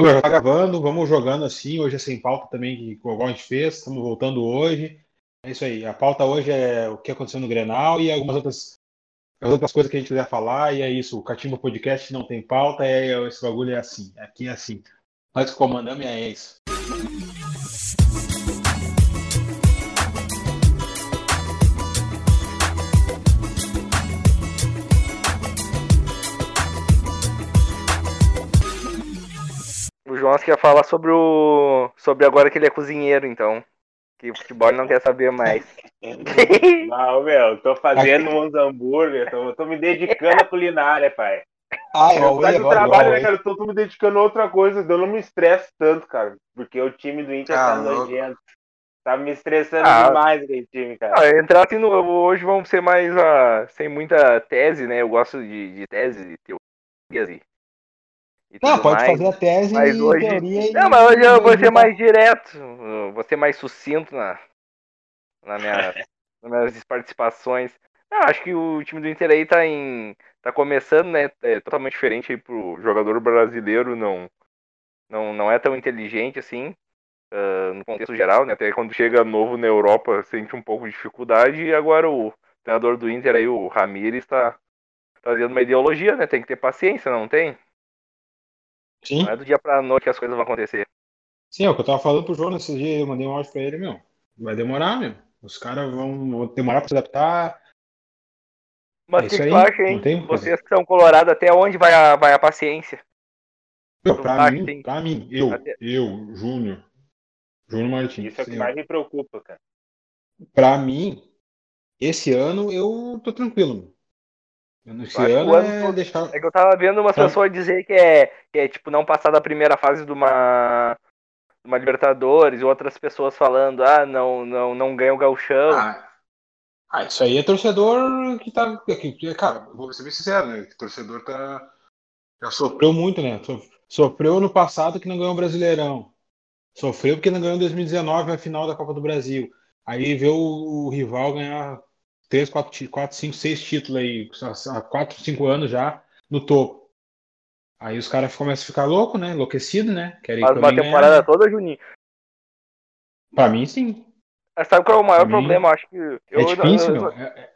Vamos já tá gravando, vamos jogando assim. Hoje é sem pauta também, que igual a gente fez. Estamos voltando hoje. É isso aí. A pauta hoje é o que aconteceu no Grenal e algumas outras, as outras coisas que a gente quiser falar. E é isso. O Catimba Podcast não tem pauta. É, esse bagulho é assim. Aqui é assim. Nós comandamos e é isso. João quer falar sobre o. sobre agora que ele é cozinheiro, então. Que o futebol não quer saber mais. Não, meu, tô fazendo uns hambúrguer, tô, tô me dedicando à culinária, pai. Ah, eu Por causa do trabalho, né, cara? Eu tô, tô me dedicando a outra coisa, eu não me estresso tanto, cara. Porque o time do Inter Ah, tá nojento. Tá me estressando Ah. demais aquele time, cara. Ah, entrar assim no. Hoje vamos ser mais. ah, sem muita tese, né? Eu gosto de, de tese, teorias e. e Não, pode mais. fazer a tese Mas e hoje- teoria. e- Não, mas hoje eu vou ser mais direto, vou ser mais sucinto na, na minha, nas minhas participações. Não, acho que o time do Inter aí tá em. tá começando, né? É totalmente diferente aí pro jogador brasileiro, não, não, não é tão inteligente assim, ah, no contexto geral, né? Até quando chega novo na Europa sente um pouco de dificuldade, e agora o treinador do Inter aí, o Ramires, tá trazendo uma ideologia, né? Tem que ter paciência, não tem? Sim, Não é do dia pra noite que as coisas vão acontecer. sim, é o que eu tava falando pro João nesses dias. Eu mandei um áudio pra ele, meu. Vai demorar, meu. Os caras vão vão demorar pra se adaptar. Mas É o que, isso que tu acha, hein? tem. Vocês que são colorados, até onde vai a, vai a paciência? Meu, pra mim, pra mim, eu, Até- eu, Júnior, Júnior Martins. Isso é o que mais me preocupa, cara. Pra mim, esse ano eu tô tranquilo. Meu. Eu- Esse acho que ano o ano é todo- deixar. É que eu tava vendo umas Tá. pessoas dizer que é, que é tipo não passar da primeira fase de uma, de uma Libertadores, e outras pessoas falando, ah, não, não, não ganha o gauchão. Ah, ah, isso aí é torcedor que tá. Que, cara, vou ser bem sincero, né? Que torcedor tá. Já sofreu muito, né? So- Sofreu no passado que não ganhou o Brasileirão. Sofreu porque não ganhou em 2019 a final da Copa do Brasil. Aí vê o, o rival ganhar 3, 4, 4, 5, 6 títulos aí, há 4, 5 anos já, no topo. Aí os caras começam a ficar loucos, né? Enlouquecidos, né? Querem Faz uma ganhar, temporada né? toda, Juninho. Pra mim, sim. Mas sabe qual é o maior Pra mim, problema? Eu acho que. É Eu, difícil, eu- meu. É,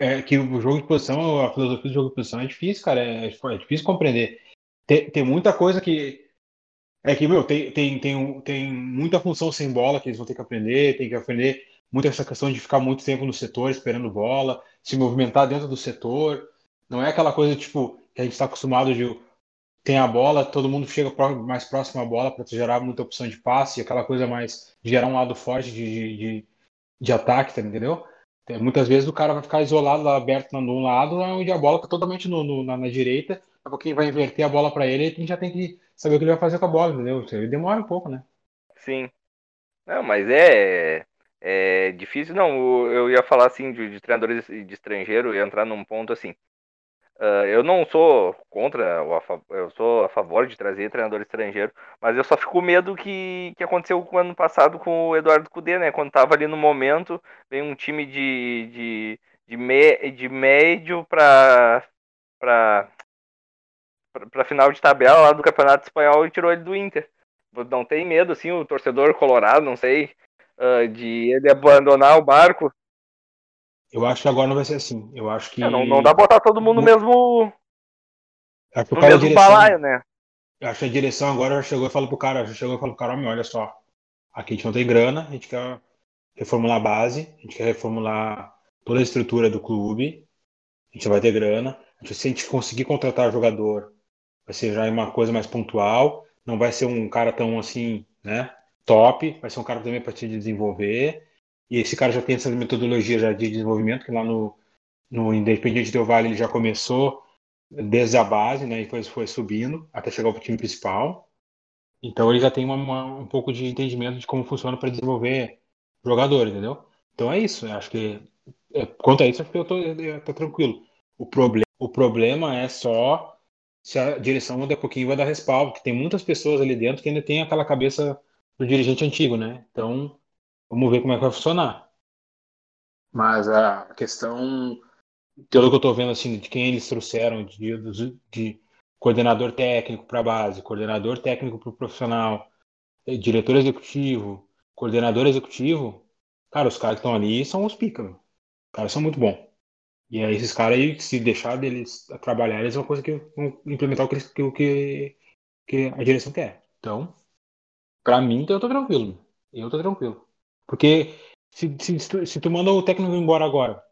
é- é que o jogo de posição, a filosofia do jogo de posição é difícil, cara. É, é difícil compreender. Tem, tem muita coisa que. É que, meu, tem, tem, tem, tem muita função sem bola que eles vão ter que aprender, tem que aprender muito essa questão de ficar muito tempo no setor esperando bola, se movimentar dentro do setor. Não é aquela coisa, tipo, que a gente está acostumado de tem a bola, todo mundo chega mais próximo à bola para gerar muita opção de passe, aquela coisa mais gerar um lado forte de, de, de, ataque, tá, entendeu? Muitas vezes o cara vai ficar isolado lá, aberto no um lado, onde a bola tá totalmente no, no- na, na direita, daqui a pouquinho vai inverter a bola para ele, e a gente já tem que saber o que ele vai fazer com a bola, entendeu? Aí demora um pouco, né? Sim. Não, mas é, é difícil. Não, eu ia falar assim de, de treinadores de estrangeiro, ia entrar num ponto assim. Ah, eu não sou contra, eu sou a favor de trazer treinador estrangeiro, mas eu só fico com medo que, que aconteceu com o ano passado com o Eduardo Cudê, né? Quando tava ali no momento, vem um time de, de, de, me, de médio pra, pra, pra final de tabela lá do Campeonato Espanhol e tirou ele do Inter. Não tem medo, assim, o torcedor colorado, não sei, ah, de ele abandonar o barco. Eu acho que agora não vai ser assim. Eu acho que. É, não, não dá pra botar todo mundo no mesmo, acho que o no mesmo direção- balaio, né? Eu acho que a direção agora já chegou e falou pro cara, já chegou e falou pro cara, "Homem, olha só, aqui a gente não tem grana, a gente quer reformular a base, a gente quer reformular toda a estrutura do clube, a gente vai ter grana, se a gente conseguir contratar jogador, vai ser já uma coisa mais pontual, não vai ser um cara tão assim, né, top, vai ser um cara também para te desenvolver, e esse cara já tem essa metodologia já de desenvolvimento, que lá no, no Independiente Del Valle ele já começou desde a base, né, e foi, foi subindo até chegar ao time principal. Então ele já tem uma- uma- um pouco de entendimento de como funciona para desenvolver jogadores, entendeu? Então é isso. Acho que é, quanto a isso, acho que eu tô, eu tô tranquilo. O, proble o problema é só se a direção daqui a pouquinho vai dar respaldo, porque tem muitas pessoas ali dentro que ainda tem aquela cabeça do dirigente antigo, né? Então vamos ver como é que vai funcionar. Mas a questão pelo que eu tô vendo assim de quem eles trouxeram de, de, de coordenador técnico para a base, coordenador técnico para o profissional, eh, diretor executivo, coordenador executivo, cara, os caras que estão ali são os pica, meu. Os caras são muito bons. E aí esses caras aí, se deixar deles trabalhar, eles vão implementar o que, o que, que a direção quer. Então, pra mim, então eu tô tranquilo. Eu tô tranquilo. Porque se, se, se tu- se tu manda o técnico embora agora,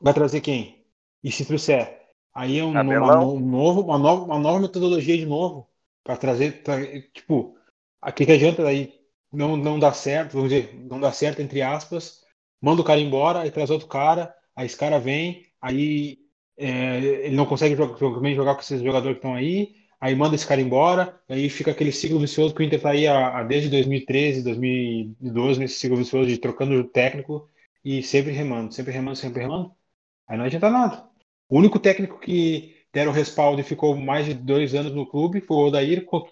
vai trazer quem? E se trouxer? Aí é um, uma, um novo, uma, nova, uma nova metodologia de novo para trazer, pra- tipo, aqui que adianta daí não, não dá certo, vamos dizer, não dá certo entre aspas, manda o cara embora, aí traz outro cara, aí esse cara vem, aí é, ele não consegue jogar, jogar com esses jogadores que estão aí, aí manda esse cara embora, aí fica aquele ciclo vicioso que o Inter tá aí há, há desde 2013, 2012, nesse ciclo vicioso de trocando o técnico e sempre remando, sempre remando, sempre remando. Aí não adianta nada. O único técnico que deram respaldo e ficou mais de dois anos no clube foi o Odair, co-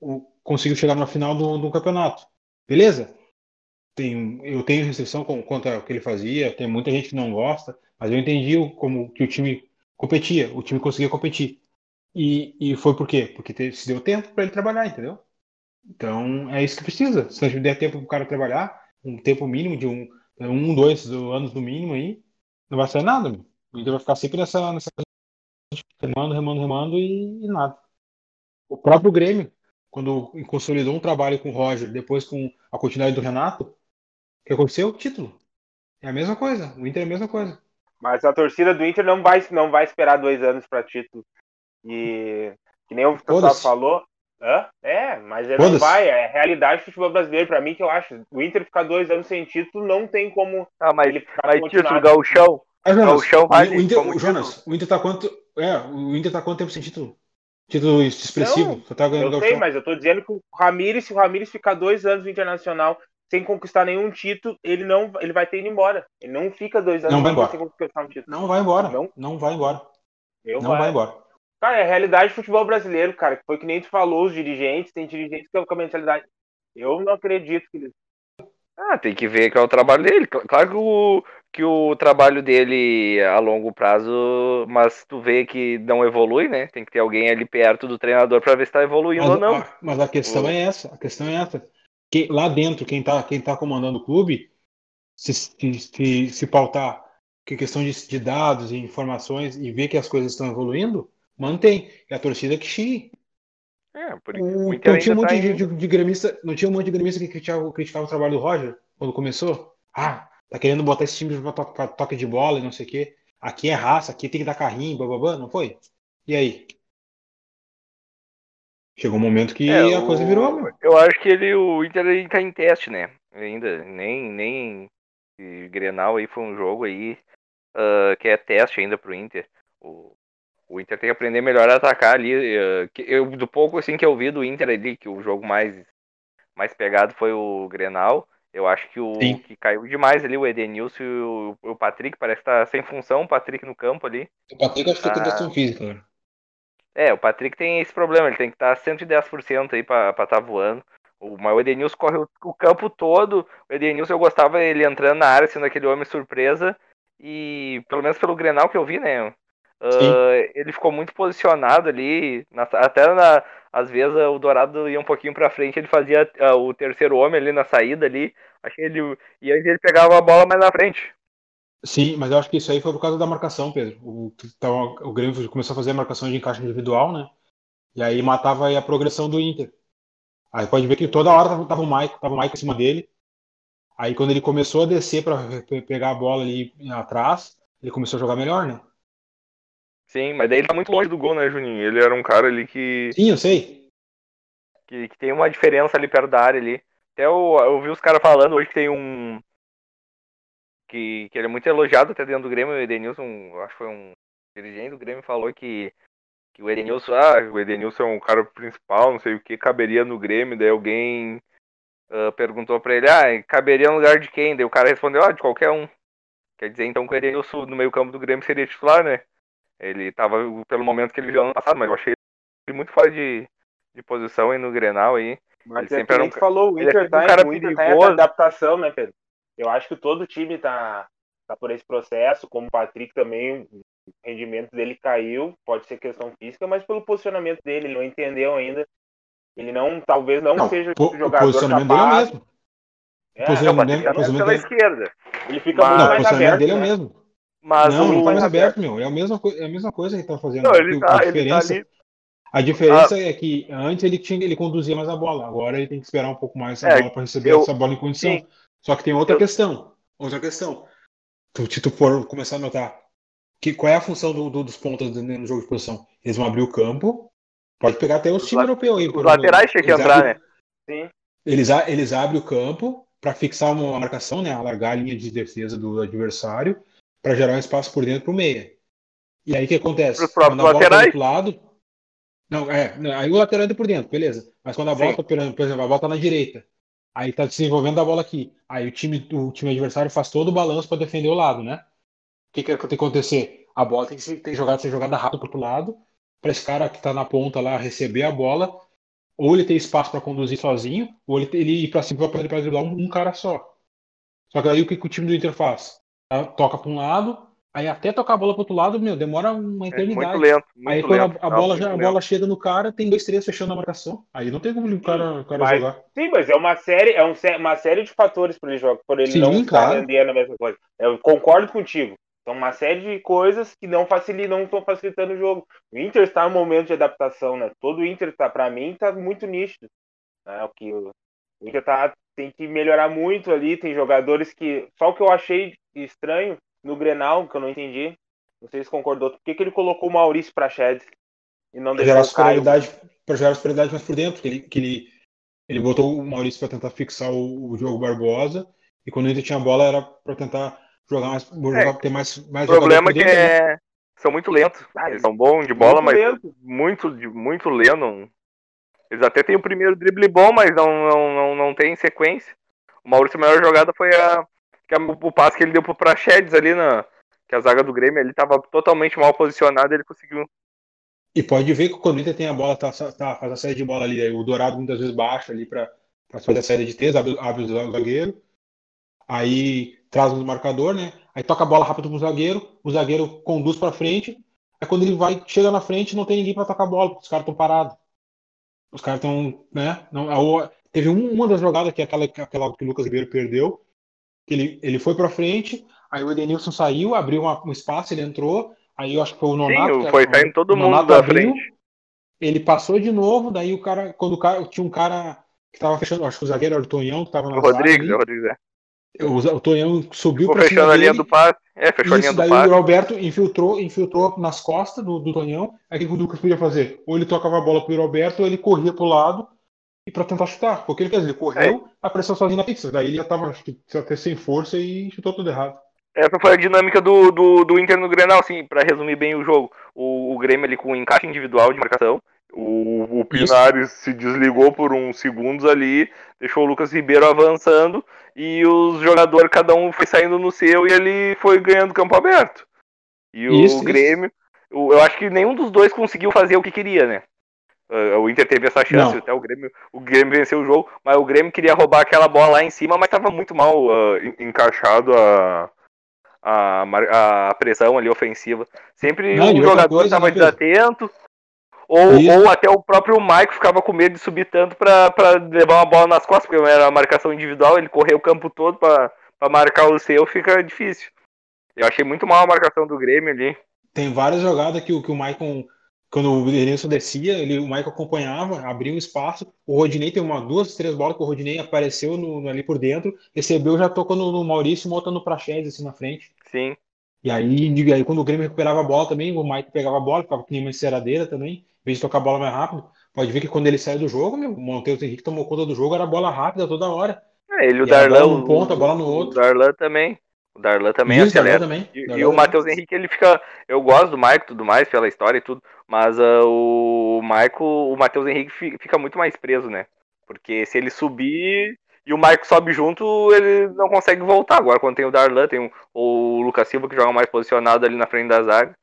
o- conseguiu chegar na final do, do campeonato. Beleza? Tem, eu tenho restrição com, quanto ao que ele fazia, tem muita gente que não gosta, mas eu entendi o- como que o time competia, o time conseguia competir. E, e foi por quê? Porque se deu tempo para ele trabalhar, entendeu? Então é isso que precisa. Se não der tempo para o cara trabalhar, um tempo mínimo de um, um dois anos no mínimo aí, não vai sair nada. meu. Inter vai ficar sempre nessa, nessa remando, remando, remando e, e nada. O próprio Grêmio, quando consolidou um trabalho com o Roger, depois com a continuidade do Renato, o que aconteceu? Título. É a mesma coisa. O Inter é a mesma coisa. Mas a torcida do Inter não vai, não vai esperar dois anos para título. E que nem o pessoal falou. Hã? É, mas ele não vai. É a realidade do futebol brasileiro, para mim, que eu acho. O Inter ficar dois anos sem título não tem como Ah, mas, ele ficar mas título, gauchão. Ah, o chão vale o Inter, Jonas, o Inter tá quanto. É, o Inter tá quanto tempo sem título? Título expressivo. Não, Só tá ganhando Eu sei, mas eu tô dizendo que o Ramires, se o Ramires ficar dois anos no Internacional sem conquistar nenhum título, ele não ele vai ter ido embora. Ele não fica dois anos Não vai embora. sem conquistar um título. Não vai embora. Não? Não, vai embora. Eu Não vai vai. embora. Cara, é a realidade do futebol brasileiro, cara. Que foi que nem tu falou, os dirigentes, tem dirigentes que estão com a mentalidade. Eu não acredito que eles. Ah, tem que ver que é o trabalho dele. Cl- Claro que o, que o trabalho dele é a longo prazo, mas tu vê que não evolui, né? Tem que ter alguém ali perto do treinador pra ver se tá evoluindo Mas, ou não. a, mas a questão O- é essa. A questão é essa. Que, lá dentro, quem tá, quem tá comandando o clube, se, se, se, se pautar que questão de, de dados e informações e ver que as coisas estão evoluindo, mantém. E a torcida que xie. É, por, O, o Inter não tinha um ainda monte tá de, de, de gremista, não tinha um monte de gremista que criticava, criticava o trabalho do Roger quando começou? Ah, tá querendo botar esse time pra, to pra toque de bola e não sei o quê. Aqui é raça, aqui tem que dar carrinho, bababá, não foi? E aí? Chegou um momento que É, a coisa o- virou, meu. Eu acho que ele, o Inter ainda tá em teste, né? Ainda, nem, nem esse Grenal aí foi um jogo aí ah, que é teste ainda pro Inter. O, o Inter tem que aprender melhor a atacar ali. ah, que eu, do pouco assim que eu vi do Inter ali, que o jogo mais, mais pegado foi o Grenal. Eu acho que o Sim. que caiu demais ali, o Edenilson e o, o Patrick, parece que tá sem função, o Patrick no campo ali. O Patrick acho que Ah. tem questão física, cara. É, o Patrick tem esse problema, ele tem que estar 110% aí pra estar voando. O, mas o Edenilson corre o, o campo todo. O Edenilson eu gostava ele entrando na área, sendo aquele homem surpresa. E pelo menos pelo Grenal que eu vi, né? Ah, Sim. ele ficou muito posicionado ali. na- até na, às vezes o Dourado ia um pouquinho pra frente, ele fazia ah, o terceiro homem ali na saída ali. Achei ele. E aí ele pegava a bola mais na frente. Sim, mas eu acho que isso aí foi por causa da marcação, Pedro. O, tava, o Grêmio começou a fazer a marcação de encaixe individual, né? E aí matava aí a progressão do Inter. Aí pode ver que toda hora tava, o Maico, tava o Maico em cima dele. Aí quando ele começou a descer para pegar a bola ali atrás, ele começou a jogar melhor, né? Sim, mas daí ele tá muito longe do gol, né, Juninho? Ele era um cara ali que. Sim, eu sei. que, que tem uma diferença ali perto da área ali. Até eu, eu vi os caras falando hoje que tem um. Que, que ele é muito elogiado até dentro do Grêmio. O Edenilson, eu acho que foi um dirigente do Grêmio, falou que, que o Edenilson, ah, o Edenilson é um cara principal, não sei o que, caberia no Grêmio. Daí alguém ah, perguntou pra ele, ah, caberia no lugar de quem? Daí o cara respondeu, ah, de qualquer um. Quer dizer, então que o Edenilson no meio campo do Grêmio seria titular, né? Ele tava pelo momento que ele viu ano passado, mas eu achei ele muito fora de, de posição aí no Grenal aí. Mas Ele é sempre que era um falou, o ele é Inter tá, um cara o tá em perigoso. adaptação, né, Pedro? Eu acho que todo time tá, tá por esse processo, como o Patrick também, O rendimento dele caiu, pode ser questão física, mas pelo posicionamento dele, ele não entendeu ainda. Ele não, talvez não, não seja o jogador o posicionamento capaz. dele é o mesmo. É, posicionamento, não, posicionamento pela esquerda. Ele fica mas, muito mais o aberto. dele né? é o né? mesmo. Mas não, o... ele tá mais aberto, meu. É a mesma, é a mesma coisa que ele tá fazendo. Não, ele tá, a diferença, ele tá a diferença ah. é que antes ele tinha ele conduzia mais a bola, agora ele tem que esperar um pouco mais a é, bola para receber eu, essa bola em condição. Sim. Só que tem outra eu, questão. Outra questão. Tu, se tu for começar a notar que, qual é a função do, do, dos pontas no jogo de posição? Eles vão abrir o campo. Pode pegar até os times europeus aí. Os laterais tinha que entrar, né? Sim. Eles, eles abrem o campo para fixar uma marcação, né? Alargar a linha de defesa do adversário para gerar um espaço por dentro para o meia. E aí o que acontece? Próprios quando a laterais? bola tá do outro lado. Não, é, aí o lateral entra por dentro, beleza. Mas quando a bola, tá, por exemplo, a bola tá na direita, aí tá desenvolvendo a bola aqui. Aí o time, o time adversário faz todo o balanço para defender o lado, né? O que, que tem que acontecer? A bola tem que ser, tem que jogar, ser jogada rápido pro lado, para esse cara que tá na ponta lá receber a bola, ou ele tem espaço para conduzir sozinho, ou ele, ele ir para cima para driblar um, um cara só. Só que aí o que, que o time do Inter faz? Toca para um lado, Aí até tocar a bola pro outro lado, meu, demora uma é eternidade. É muito lento. Muito aí quando a, a bola, já, a bola chega no cara, tem dois, três fechando a marcação. Aí não tem como o cara, o cara mas, jogar. Sim, mas é uma série, é um, uma série de fatores para ele jogar, por ele sim, não claro. estar a mesma coisa. Eu concordo contigo. São uma série de coisas que não facilitam, não estão facilitando o jogo. O Inter está no momento de adaptação, né? Todo o Inter está, para mim, está muito nítido. Né? O que o Inter tá, tem que melhorar muito ali. Tem jogadores que. Só o que eu achei estranho no Grenal, que eu não entendi, não sei se concordou. Por que, que ele colocou o Maurício Prachedes e não pra deixou gerar superioridade Para gerar superioridade mais por dentro, que ele, que ele, ele botou o Maurício para tentar fixar o, o jogo Barbosa, e quando ele tinha bola era para tentar jogar mais, jogar, é, ter mais, mais O problema é que é... Né? são muito lentos. Ah, eles são bons de bola, muito mas lento. muito, muito lento. Eles até têm o primeiro drible bom, mas não, não, não, não tem sequência. O Maurício, a melhor jogada foi a, que a, o passe que ele deu pro Prachedes ali na, que a zaga do Grêmio ele estava totalmente mal posicionado ele conseguiu. E pode ver que o Inter tem a bola, tá, tá, faz a saída de bola ali, o Dourado muitas vezes baixa ali para fazer a saída de três, abre, abre o zagueiro, aí traz o marcador, né? Aí toca a bola rápido pro zagueiro, o zagueiro conduz para frente, aí quando ele vai, chega na frente, não tem ninguém para tocar a bola, os caras estão parados. Os caras estão, né? Não, a, teve uma das jogadas que é aquela, aquela que o Lucas Ribeiro perdeu, que ele, ele foi para frente, Aí o Edenilson saiu, abriu uma, um espaço, ele entrou. Aí eu acho que foi o Nonato. Sim, foi saindo todo mundo da abriu, frente. Ele passou de novo, daí o cara, quando o cara tinha um cara que tava fechando, acho que o zagueiro era o Tonhão, que tava na O Rodrigues, o Rodrigues, é. O, Tonhão subiu para cima fechando a linha dele, do passe. É, fechou a linha do daí passe. o Roberto infiltrou, infiltrou nas costas do, do Tonhão. Aí o que o Lucas podia fazer? Ou ele tocava a bola pro Roberto, ou ele corria pro lado e para tentar chutar. Porque ele fez, ele correu, é. apareceu sozinho na pizza. Daí ele já tava até sem força e chutou tudo errado. Essa foi a dinâmica do, do, do Inter no Grenal, assim, para resumir bem o jogo. O, o Grêmio ali com um encaixe individual de marcação. O, o Pinares Isso. se desligou por uns segundos ali, deixou o Lucas Ribeiro avançando e os jogadores, cada um foi saindo no seu e ele foi ganhando campo aberto. E o isso, Grêmio, isso. eu acho que nenhum dos dois conseguiu fazer o que queria, né? Uh, o Inter teve essa chance, Não. até o Grêmio, o Grêmio venceu o jogo, mas o Grêmio queria roubar aquela bola lá em cima, mas estava muito mal uh, encaixado a, a, a pressão ali ofensiva. Sempre Não, um jogador estava né, desatento, ou, ou até o próprio Mike ficava com medo de subir tanto para levar uma bola nas costas, porque era a marcação individual, ele correu o campo todo para marcar o seu, fica difícil. Eu achei muito mal a marcação do Grêmio ali. Tem várias jogadas que, que o Maicon quando o Denilson descia, ele, o Michael acompanhava, abria um espaço. O Rodinei tem uma, duas, três bolas que o Rodinei apareceu no, ali por dentro, recebeu, já tocou no, no Maurício, voltando no Praxedes assim na frente. Sim. E aí, aí, quando o Grêmio recuperava a bola também, o Michael pegava a bola, ficava com uma enceradeira também, vez de tocar a bola mais rápido. Pode ver que quando ele saiu do jogo, meu, o Monteiro Henrique tomou conta do jogo, era bola rápida toda hora. É, ele o Darlan. Um ponto, a bola no outro. O Darlan também. O Darlan também Isso, acelera. Darlan também. E, Darlan e o Matheus Henrique, ele fica. Eu gosto do Maico e tudo mais, pela história e tudo. Mas uh, o Maico, o Matheus Henrique fica muito mais preso, né? Porque se ele subir e o Maico sobe junto, ele não consegue voltar. Agora, quando tem o Darlan, tem o, o Lucas Silva que joga mais posicionado ali na frente da zaga.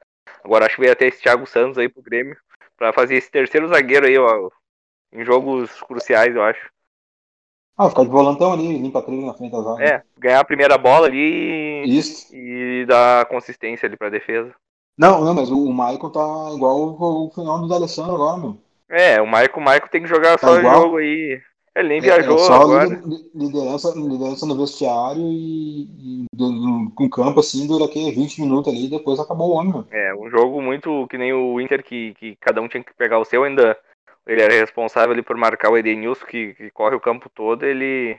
Agora acho que veio até esse Thiago Santos aí pro Grêmio. Para fazer esse terceiro zagueiro aí, ó. Em jogos cruciais, eu acho. Ah, ficar de volantão ali, limpa trilho na frente da zaga. É, ganhar a primeira bola ali Isso. e dar consistência ali pra defesa. Não, não, mas o, o Maicon tá igual o, o final do Alessandro agora, meu. É, o Maicon, o Maicon tem que jogar Tá só o igual? jogo aí. Ele nem É, viajou é só agora. lider- liderança, liderança no vestiário e, e do- do- com campo assim, dura aqui 20 minutos ali e depois acabou o homem. É, um jogo muito que nem o Inter, que, que cada um tinha que pegar o seu, ainda ele era responsável ali por marcar o Edenilson, que, que corre o campo todo, ele,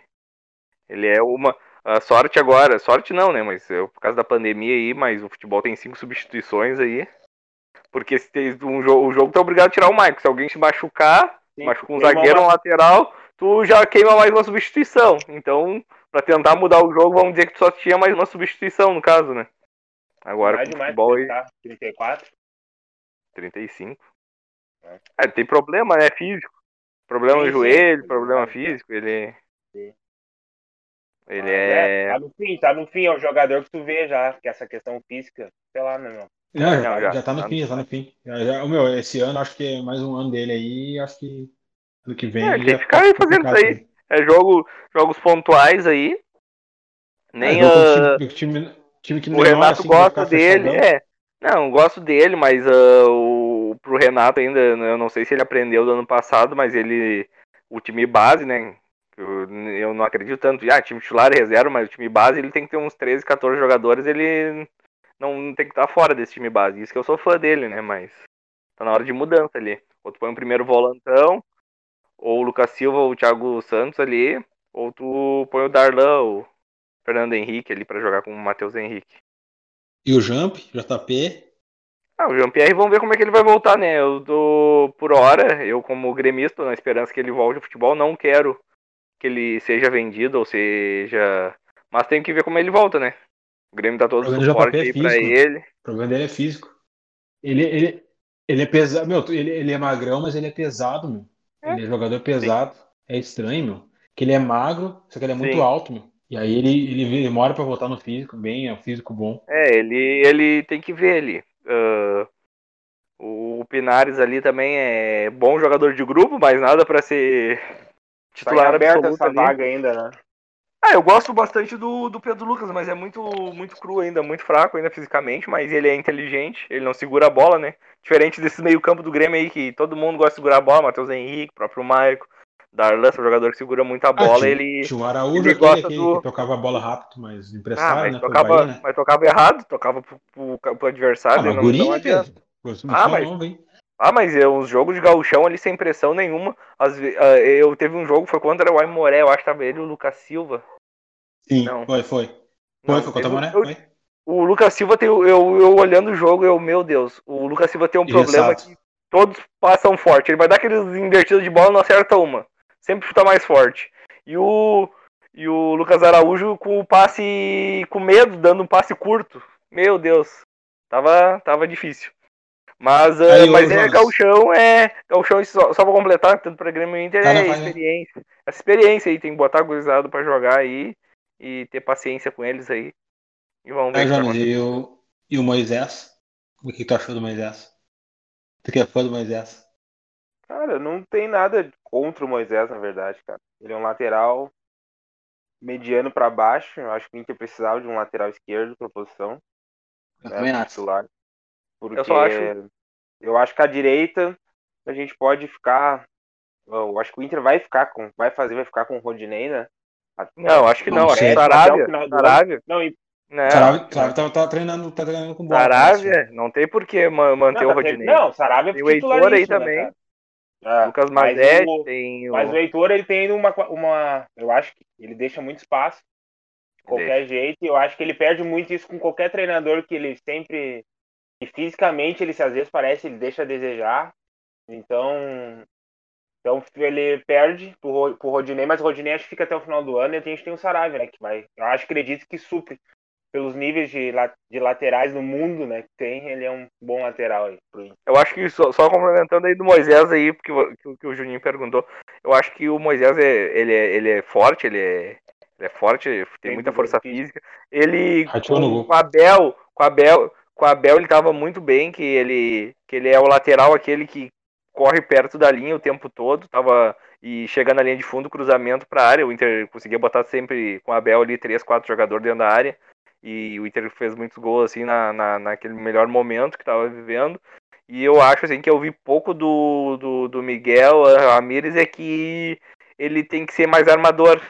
ele é uma. A sorte agora, sorte não, né? Mas é por causa da pandemia aí, mas o futebol tem cinco substituições aí. Porque se tem um jogo, o jogo tá obrigado a tirar o Maicon. Se alguém se machucar, Sim, machuca um zagueiro, um uma- lateral, tu já queima mais uma substituição. Então, pra tentar mudar o jogo, vamos dizer que tu só tinha mais uma substituição, no caso, né? Agora mais com demais, futebol aí. tá? 34. 35. É. É, tem problema, né? Físico. Problema Sim, no sim. joelho, problema É. físico. Ele. Sim. Ele Mas é. Tá no fim, tá no fim. É o jogador que tu vê já, que essa questão física, sei lá, né, meu? Não, já, Não, tá- já. já tá no fim, já tá no fim. Já, já- o meu, esse ano acho que é mais um ano dele aí, acho que ano que vem É, tem que ficar fica fazendo isso aí. É jogo, jogos pontuais aí. Nem É, time, time, time que o é Renato assim, gosta dele. É. Não, gosto dele, mas ah, o, pro Renato ainda, eu não sei se ele aprendeu do ano passado, mas ele. O time base, né? Eu, eu não acredito tanto. Ah, time titular e reserva, mas o time base ele tem que ter uns 13, 14 jogadores, ele não tem que estar fora desse time base. Isso que eu sou fã dele, né? Mas tá na hora de mudança ali. Ou tu põe o primeiro volantão, ou o Lucas Silva ou o Thiago Santos ali, ou tu põe o Darlan, o Fernando Henrique ali pra jogar com o Matheus Henrique. E o Jump, JP, Ah, o Jean-Pierre, vamos ver como é que ele vai voltar, né? Eu tô, por hora, eu como gremista, na esperança que ele volte ao futebol, não quero que ele seja vendido ou seja... Mas tem que ver como ele volta, né? O Grêmio tá todo O suporte é aí pra ele. o problema dele é físico. Ele, ele, ele é pesado, meu, ele, ele é magrão, mas ele é pesado, meu. Ele é jogador pesado. É estranho, meu. Que ele é magro, só que ele é muito Sim. alto, meu. E aí ele, ele demora pra voltar no físico, bem, é um físico bom. É, ele, ele tem que ver ali. Ah, o Pinares ali também é bom jogador de grupo, mas nada pra ser Tá titular aberta absoluto essa ali. vaga ainda, né? Ah, eu gosto bastante do, do Pedro Lucas, mas é muito, muito cru ainda, muito fraco ainda fisicamente, mas ele é inteligente, ele não segura a bola, né? Diferente desse meio campo do Grêmio aí, que todo mundo gosta de segurar a bola, Matheus Henrique, próprio Maico, Darlan, são jogador que segura muito a bola, Ah, ele... Tinha o Araújo, ele gosta aquele do- que tocava a bola rápido, mas Ah, emprestado, mas né? Tocava, Bahia, né? mas tocava errado, tocava pro, pro, pro adversário, Ah, mas não, não. Pedro. Ah, ah, mas- novo, hein? Ah, mas é uns jogos de gauchão ali sem pressão nenhuma. Às ve- ah, eu teve um jogo, foi contra o Aimoré, eu acho que tava ele e o Lucas Silva. Sim, Não. foi, foi. Não, Foi, foi contra o eu- Foi. O Lucas Silva tem. Eu, eu olhando o jogo, eu, meu Deus, o Lucas Silva tem um problema Engessado. que todos passam forte. Ele vai dar aqueles invertidos de bola e não acerta uma. Sempre chuta mais forte. E o. E o Lucas Araújo com o passe. com medo, dando um passe curto. Meu Deus. Tava, tava difícil. Mas, ah, Aí, mas é gauchão, é. Gauchão, só, só pra completar, tanto pra Grêmio Inter, Tá, é experiência. Essa experiência aí, tem que botar gurizado pra jogar aí e ter paciência com eles aí. E vamos ver vai Jonas, acontecer. e o, e o Moisés? O que tu achou do Moisés? Tu que é fã do Moisés? Cara, não tem nada contra o Moisés, na verdade, cara. Ele é um lateral mediano pra baixo. Eu acho que o Inter precisava de um lateral esquerdo pra posição. Eu né, também acho. titular. Porque Eu só acho- eu acho que a direita a gente pode ficar. Eu acho que o Inter vai ficar com. Vai fazer, vai ficar com o Rodinei, né? Até- Não, acho que não. Não Acho que ano. Saravia. Não, e Não, Saravia não. tá, tá treinando, tá treinando com bola. Saravia, não tem por que ma- manter não, o tá Rodinei. não, Saravia é Tem o Heitor aí né, também. cara? É, Lucas o- tem o. Mas o Heitor, ele tem uma, uma. Eu acho que ele deixa muito espaço. De qualquer jeito. E eu acho que ele perde muito isso com qualquer treinador que ele sempre. E fisicamente ele se às vezes parece, ele deixa a desejar. Então. Então ele perde pro, Ro- pro Rodinei, mas o Rodinei acho que fica até o final do ano e a gente tem o Saravia, né? Que vai. Eu acho acredito que supre. Pelos níveis de, de laterais no mundo, né? Que tem, ele é um bom lateral aí pro Inter. Eu acho que só, só complementando aí do Moisés aí, porque o- que, que o Juninho perguntou, eu acho que o Moisés é, ele é, ele é forte, ele é, ele é forte, tem Tem muita força física. Ele com, com a Abel, com a Abel, com a Abel ele tava muito bem, que ele, que ele é o lateral aquele que corre perto da linha o tempo todo, tava e chegando na linha de fundo, cruzamento para área, o Inter conseguia botar sempre com a Abel ali três, quatro jogadores dentro da área. e o Inter fez muitos gols assim na, na, naquele melhor momento que estava vivendo. E eu acho assim que eu vi pouco do, do, do Miguel Ramírez é que ele tem que ser mais armador.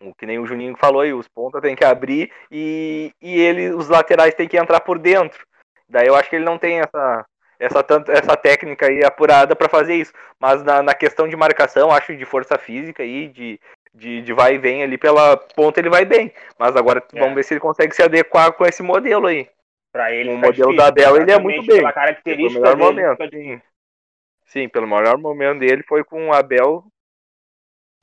O que nem o Juninho falou aí, os pontas tem que abrir e, e ele, os laterais tem que entrar por dentro. Daí eu acho que ele não tem essa, essa, tanto, essa técnica aí apurada para fazer isso. Mas na, na questão de marcação, acho de força física aí, de, de, de vai e vem ali pela ponta, ele vai bem. Mas agora é. vamos ver se ele consegue se adequar com esse modelo aí. Pra ele, o modelo difícil, da Abel, ele é muito bem. Característica pelo melhor dele, momento. Sim. sim, pelo melhor momento dele foi com o Abel.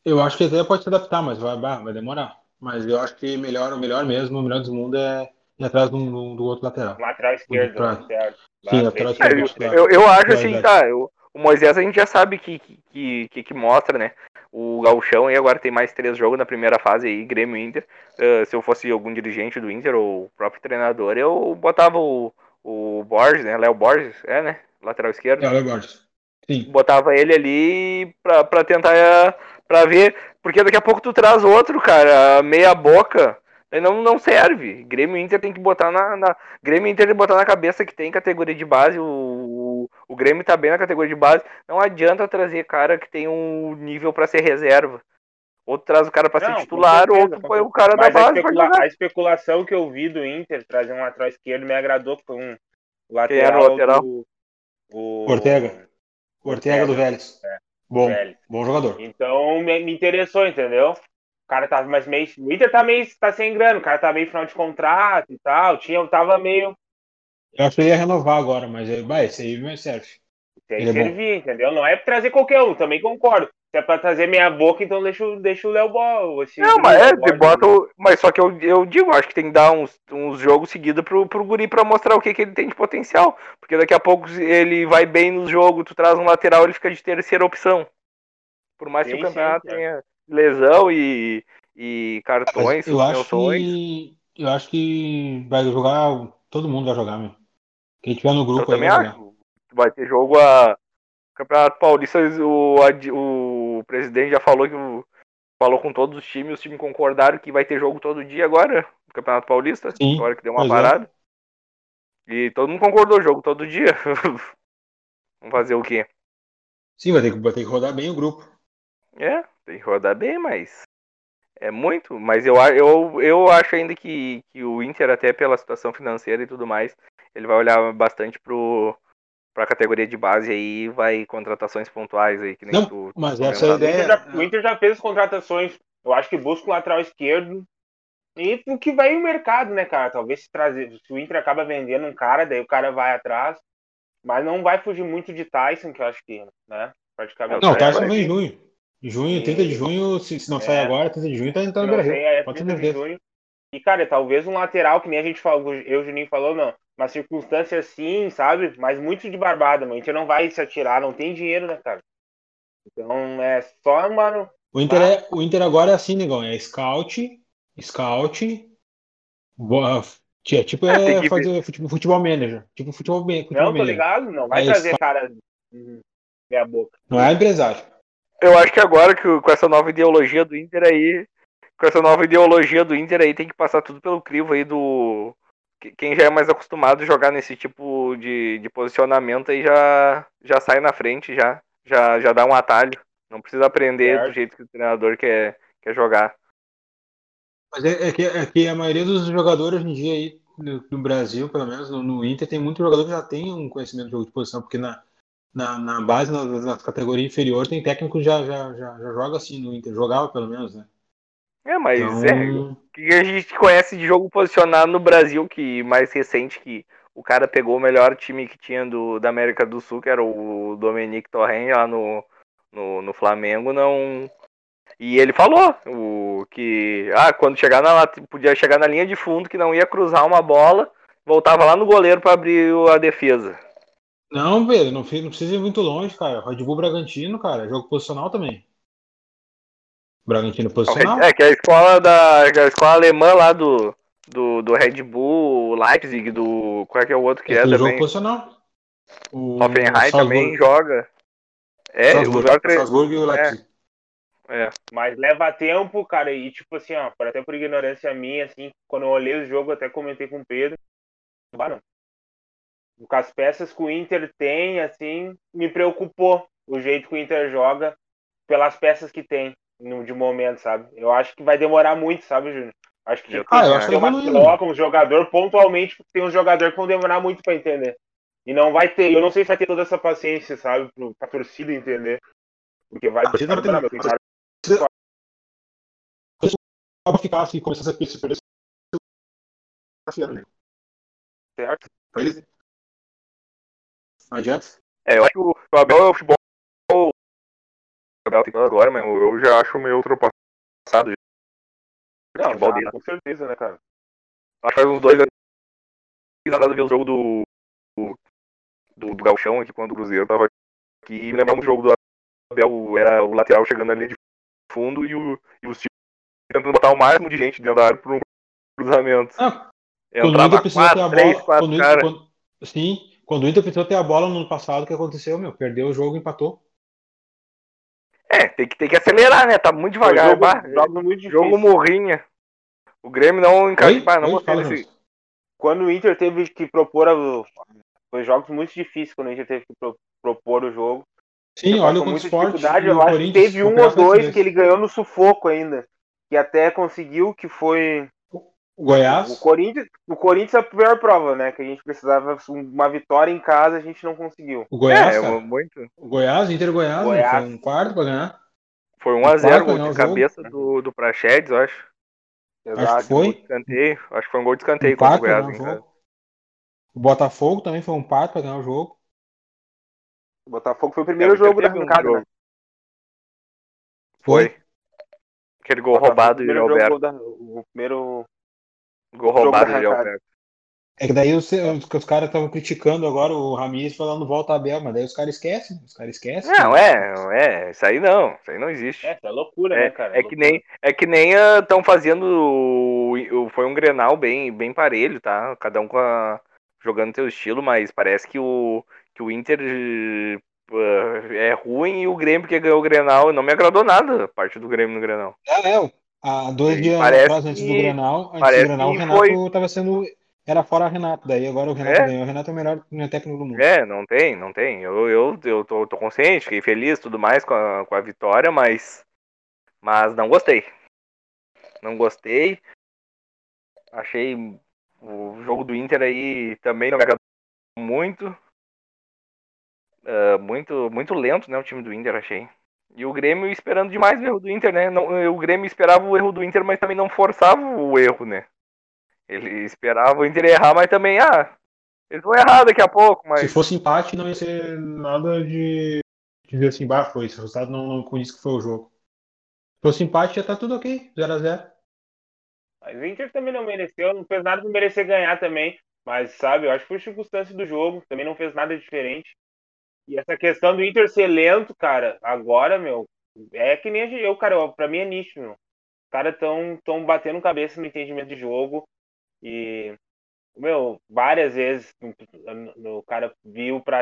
Eu acho que até pode se adaptar, mas vai, vai demorar. Mas eu acho que melhor, o melhor mesmo, o melhor do mundo é ir atrás do, do outro lateral. Lateral esquerdo, pra... certo. Sim, lateral esquerdo. Eu, eu, eu acho assim, tá. Eu, o Moisés a gente já sabe que, que, que, que mostra, né? o Gauchão e agora tem mais três jogos na primeira fase aí, Grêmio Inter. Uh, se eu fosse algum dirigente do Inter ou o próprio treinador, eu botava o, o Borges, né? Léo Borges, é, né? Lateral esquerdo. É, Léo Borges. Sim. Botava ele ali pra, pra tentar pra ver, porque daqui a pouco tu traz outro, cara, meia boca. Não, não serve. Grêmio Inter tem que botar na, na. Grêmio Inter tem que botar na cabeça que tem categoria de base. O, o Grêmio tá bem na categoria de base. Não adianta trazer cara que tem um nível para ser reserva. Ou traz o cara para ser titular, certeza, ou tu põe o cara da base. A, especula a especulação que eu vi do Inter trazer um lateral esquerdo me agradou, foi um lateral. O lateral? Do, o... Ortega. O Ortega, do Vélez. É. Bom, Vélez. bom jogador. Então me, me interessou, entendeu? O cara tava mais meio. O Inter tá meio. tá sem grana, o cara tá meio final de contrato e tal. Tinha, tava meio. Eu acho que ele ia renovar agora, mas ele, vai, esse aí não serve. Tem que servir, entendeu? Não é pra trazer qualquer um, também concordo. Se é pra trazer minha boca, então deixa, deixa o Léo Ball. Não, mas é, bota o... Mas só que eu, eu digo, acho que tem que dar uns, uns jogos seguidos pro, pro Guri pra mostrar o que, que ele tem de potencial. Porque daqui a pouco ele vai bem no jogo, tu traz um lateral, ele fica de terceira opção. Por mais sim, que o campeonato sim, tenha lesão e, e cartões, eu acho que Eu acho que vai jogar. Todo mundo vai jogar, meu. Quem tiver no grupo eu também acho. Jogar. Vai ter jogo a. Campeonato Paulista, o, o presidente já falou que o, falou com todos os times, os times concordaram que vai ter jogo todo dia agora, no Campeonato Paulista, Sim, agora que deu uma é. parada. É. E todo mundo concordou, jogo todo dia. Vamos fazer o quê? Sim, vai ter, que, vai ter que rodar bem o grupo. É, tem que rodar bem, mas é muito. Mas eu, eu, eu acho ainda que, que o Inter, até pela situação financeira e tudo mais, ele vai olhar bastante pro, pra categoria de base aí vai contratações pontuais aí, que nem Não, tu. Mas essa ideia. O Inter, já, o Inter já fez as contratações. Eu acho que busca o lateral esquerdo. E o que vai o mercado, né, cara? Talvez se trazer. Se o Inter acaba vendendo um cara, daí o cara vai atrás. Mas não vai fugir muito de Tyson, que eu acho que, né? Praticamente. Não, o Tyson vem em junho. Junho, 30 de junho, se, se não é. sai agora, 30 de junho tá entrando no Brasil. É, 30 de junho. E, cara, talvez um lateral, que nem a gente falou, eu e o Juninho falou, não. Uma circunstância assim, sabe? Mas muito de barbada, mano. A gente não vai se atirar, não tem dinheiro, né, cara? Então é só, mano. O Inter, é, o Inter agora é assim, negão. É scout, scout. Boa, é, tipo é, é fazer futebol, futebol manager. Tipo futebol, futebol Não, tô ligado, não vai é trazer scout. cara meia boca. Não é empresário. Eu acho que agora que com essa nova ideologia do Inter aí, com essa nova ideologia do Inter aí, tem que passar tudo pelo crivo aí do. Quem já é mais acostumado a jogar nesse tipo de, de posicionamento aí já, já sai na frente, já, já, já dá um atalho. Não precisa aprender do jeito que o treinador quer, quer jogar. Mas é, é, que, é que a maioria dos jogadores hoje em dia aí, no, no Brasil, pelo menos no, no, Inter, tem muito jogador que já tem um conhecimento de jogo de posição, porque na, na, na base, na, na categoria inferior, tem técnico que já, já, já, já joga assim no Inter, jogava pelo menos, né? É, mas então... é. O que a gente conhece de jogo posicionado no Brasil, que mais recente, que o cara pegou o melhor time que tinha do, da América do Sul, que era o Dominique Torren lá no, no, no Flamengo, não. E ele falou o, que ah, quando chegar na podia chegar na linha de fundo que não ia cruzar uma bola, voltava lá no goleiro para abrir a defesa. Não, Pedro, não, não precisa ir muito longe, cara. Red Bull Bragantino, cara, jogo posicional também. Bragantino posicional. É, que é a escola da a escola alemã lá do, do, do Red Bull, Leipzig, do. Qual é que é o outro que é, é também? jogo posicional. O Hoffenheim também joga. É, Salzburg, o Salzburg e o Leipzig. É. É. Mas leva tempo, cara, e tipo assim, ó, até por ignorância minha, assim, quando eu olhei o jogo, até comentei com o Pedro, ah, não. Com as peças que o Inter tem, assim, me preocupou o jeito que o Inter joga pelas peças que tem no, de momento, sabe? Eu acho que vai demorar muito, sabe, Júnior? Acho que Eu tem Ah, eu que acho ter que uma evoluindo. troca, um jogador pontualmente, porque tem um jogador que vão demorar muito pra entender. E não vai ter, eu não sei se vai ter toda essa paciência, sabe, pro, pra torcida entender. Porque vai A torcida vai ter- tem cara ficar assim, começar a se perder. né? certo. Pra eles. Não adianta. É, eu acho que o, o Abel é o futebol. O Abel tem agora, mas eu já acho meio ultrapassado. Não, futebol já, dele. com certeza, né, cara? Acho que faz uns dois anos eu vi o jogo do, do, do, do Galchão aqui, quando o Cruzeiro tava aqui. E me lembrava do jogo do Abel, era o lateral chegando ali de fundo e, o, e os times tentando botar o máximo de gente dentro da área por um cruzamento. Ah, quando o Entrava a quatro, três, quatro Quando, o caras. quando- sim, quando o Inter precisou ter a bola no ano passado, o que aconteceu, meu? Perdeu o jogo e empatou. É, tem que, tem que acelerar, né? Tá muito devagar. jogo, jogo muito difícil. jogo morrinha. O Grêmio não encaixa. Oi? bah, não gostei desse. Quando o Inter teve que propor. A... Foi jogos muito difíceis quando o Inter teve que pro- propor o jogo. Sim, olha o e o Eu acho que Corinthians teve um ou dois que ele ganhou no sufoco ainda. Que até conseguiu, que foi. O Goiás. O Corinthians, o Corinthians é a pior prova, né? Que a gente precisava uma vitória em casa, a gente não conseguiu. O Goiás, é, cara. muito. O Goiás, Inter Goiás, meu, Goiás. foi um quarto pra ganhar. Foi Um 1x0 quarto, gol ganhou de o cabeça do, do Praxedes, eu acho. Acho que foi. Escanteio. Acho que foi um gol de escanteio Um contra o quarto pra Goiás. ganhar o em casa. jogo. O Botafogo também foi um quarto pra ganhar o jogo. O Botafogo foi o primeiro É, o Inter jogo da um arrancada, jogo. né? Foi. Aquele gol Botafogo, roubado o de primeiro Alberto. da- o primeiro. Gol roubado de. Alberto. É que daí os, os, caras estavam criticando agora o Ramires falando volta a Abel, mas daí os caras esquecem. Os caras esquecem. Não, é, é, isso aí não, isso aí não existe. É, isso é loucura, É, né, cara? é que nem é que nem estão fazendo o, o- foi um Grenal bem bem parelho, tá? Cada um com a- jogando seu estilo, mas parece que o que o Inter eh, é ruim e o Grêmio que ganhou o Grenal não me agradou nada a parte do Grêmio no Grenal. É, é. Há dois dias atrás, antes do Grenal, antes do Grenal, o Renato foi- tava sendo. Era fora Renato. Daí agora o Renato É? ganhou. O Renato é o melhor técnico do mundo. É, não tem, não tem. Eu, eu, eu tô, tô consciente, fiquei feliz tudo mais com a, com a vitória, mas. Mas não gostei. Não gostei. Achei o jogo do Inter aí também não me agradou muito. Ah, muito, muito lento, né? O time do Inter, achei. E o Grêmio esperando demais o erro do Inter, né? Não, o Grêmio esperava o erro do Inter, mas também não forçava o erro, né? Ele esperava o Inter errar, mas também, ah, eles vão errar daqui a pouco, mas. Se fosse empate, não ia ser nada de, de dizer assim, bah, foi. Esse resultado não, não condiz que foi o jogo. Se fosse empate, já tá tudo ok. 0x0. Mas o Inter também não mereceu, não fez nada pra merecer ganhar também. Mas, sabe, eu acho que foi circunstância do jogo, também não fez nada diferente. E essa questão do Inter ser lento, cara, agora, meu, é que nem eu, cara, eu- pra mim é nicho, meu. Os caras tão, tão batendo cabeça no entendimento de jogo. E, meu, várias vezes o cara viu pra.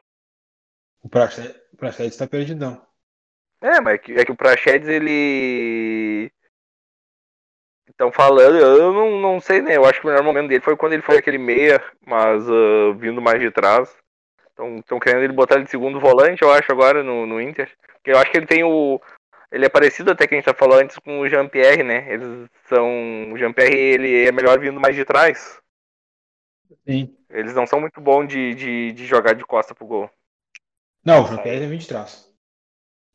O Praxedes o Praxedes tá perdidão. É, mas é que, é que o Praxedes, ele. Estão falando, eu não, não sei, né? Eu acho que o melhor momento dele foi quando ele foi aquele meia, mas ah, vindo mais de trás. Estão querendo ele botar ele de segundo volante, eu acho, agora no, no Inter. Porque eu acho que ele tem o. Ele é parecido até que a gente tá falando antes com o Jean-Pierre, né? Eles são. O Jean-Pierre ele é melhor vindo mais de trás. Sim. Eles não são muito bons de, de, de jogar de costa pro gol. Não, o Jean-Pierre é 20 de trás.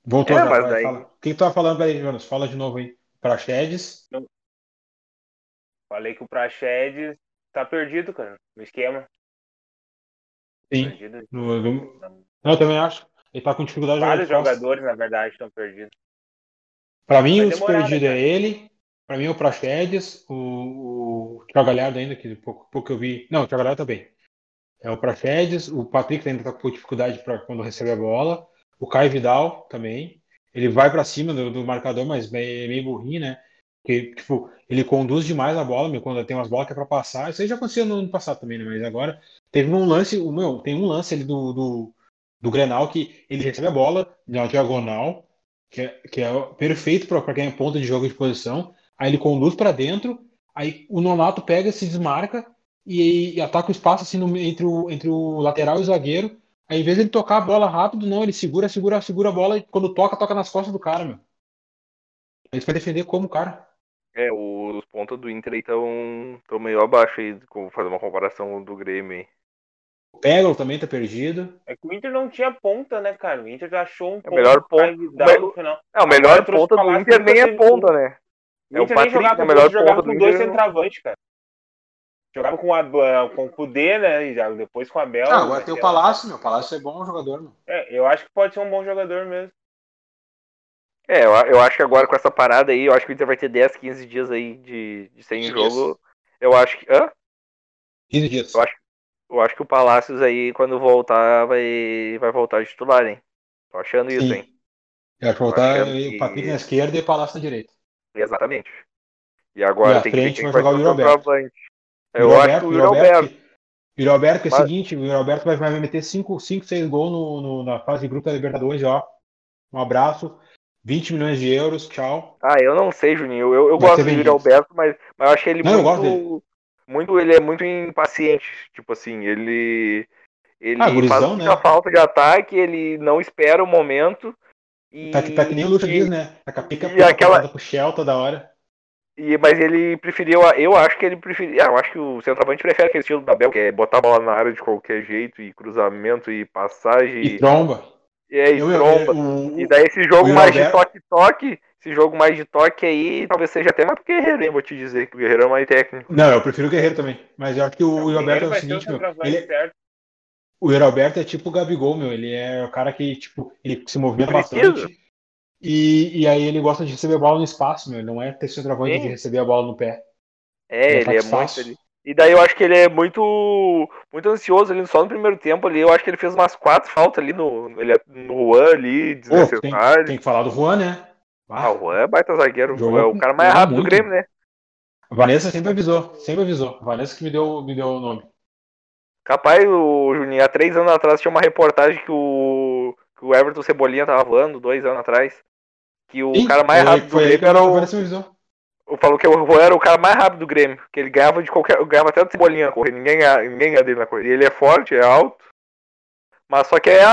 Voltou É, já, mas daí- fala. O que tu tava falando, peraí, Jonas? Fala de novo aí. Praxedes. Falei que o Praxedes tá perdido, cara, no esquema. Sim. Perdido. Eu também acho. Ele tá com dificuldade Vários jogadores, na verdade, estão perdidos. Pra mim, Vai o demorar, perdido né, é ele. Pra mim, é o Praxedes. O, o Thiago Galhardo ainda, que pouco, pouco eu vi. Não, o Thiago Galhardo também. É o Praxedes. O Patrick ainda tá com dificuldade pra quando recebe a bola. O Caio Vidal também. Ele vai pra cima do, do marcador, mas meio, meio burrinho, né? Porque, tipo, ele conduz demais a bola, meu, quando tem umas bolas que é pra passar. Isso aí já aconteceu no ano passado também, né? Mas agora teve um lance, o meu, tem um lance ali do, do, do Grenal que ele recebe a bola na diagonal, que é, que é perfeito para quem é ponta de jogo de posição. Aí ele conduz para dentro, aí o Nonato pega, se desmarca e, e ataca o espaço assim no, entre, o, entre o lateral e o zagueiro. Aí, em vez de ele tocar a bola rápido, não, ele segura, segura, segura a bola e quando toca, toca nas costas do cara, meu. Ele vai defender como, cara? É, os pontos do Inter aí estão meio abaixo aí, vou fazer uma comparação do Grêmio aí. O Peglo também tá perdido. É que o Inter não tinha ponta, né, cara? O Inter já achou um é o melhor ponto no final. É, o melhor ponta do Inter nem é ponta, né? O Inter é o nem jogava, é melhor jogava com dois centroavantes, cara. Jogava com, a, com o Kudê, né? E já, depois com a Bel. Ah, agora tem o Palácio, meu. O Palácio é bom jogador, meu. É, eu acho que pode ser um bom jogador mesmo. É, eu, eu acho que agora com essa parada aí, eu acho que o Inter vai ter 10, 15 dias aí de, de sem jogo. Eu acho que. Hã? 15 dias. Eu acho, eu acho que o Palácios aí, quando voltar, vai, vai voltar de titular, hein? Tô achando Sim. isso, hein? Eu acho que voltar que... o Patrick na esquerda e o Palácio na direita. Exatamente. E agora e tem que ver quem vai jogar o Roberto. Eu Roberto, acho que o Roberto. O Roberto é o seguinte, o Roberto vai, vai meter 5, 6 gols no, no, na fase de grupo da Libertadores, ó. Um abraço. 20 milhões de euros, tchau. Ah, eu não sei, Juninho. Eu, eu gosto do Yuri Alberto, mas, mas eu achei ele não, muito, muito. Ele é muito impaciente. Tipo assim, ele. Ele ah, gurizão, faz muita né? falta de ataque, ele não espera o momento. E, tá, tá que nem o Lucha diz, né? Tá com a pica e aquela... pro Shell toda hora. E, mas ele preferiu, eu acho que ele preferia, eu acho que o centroavante prefere aquele estilo da Bel, que é botar a bola na área de qualquer jeito, e cruzamento, e passagem. E tromba. É, e tromba. O, e daí esse jogo mais Roberto... de toque-toque, esse jogo mais de toque aí, talvez seja até mais pro Guerreiro, hein, vou te dizer, que o Guerreiro é mais técnico. Não, eu prefiro o Guerreiro também. Mas eu acho que o, o Roberto é o seguinte, meu, ele... O Roberto é tipo o Gabigol, meu. Ele é o cara que, tipo, ele se movimenta bastante. E, e aí ele gosta de receber a bola no espaço, meu. Ele não é ter centroavante de receber a bola no pé. É, ele, ele é muito. Ali. E daí eu acho que ele é muito muito ansioso ali só no primeiro tempo ali. Eu acho que ele fez umas quatro faltas ali no, ele, é no Juan ali, desnecessário. tem, tem, que falar do Juan, né? Ah, ah o Juan é baita zagueiro. é o cara mais rápido muito. do Grêmio, né? A Vanessa sempre avisou, sempre avisou. A Vanessa que me deu, me deu o nome. Capaz, o Juninho, há três anos atrás tinha uma reportagem que o, que o Everton Cebolinha tava voando, dois anos atrás. Que o Sim, cara mais rápido foi do Grêmio era o. Avisou. Falou que o Juan era o cara mais rápido do Grêmio. Que ele ganhava de qualquer. Ganhava até de cebolinha correr. Ninguém, ninguém ganha dele na corrida. E ele é forte, é alto. Mas só que é.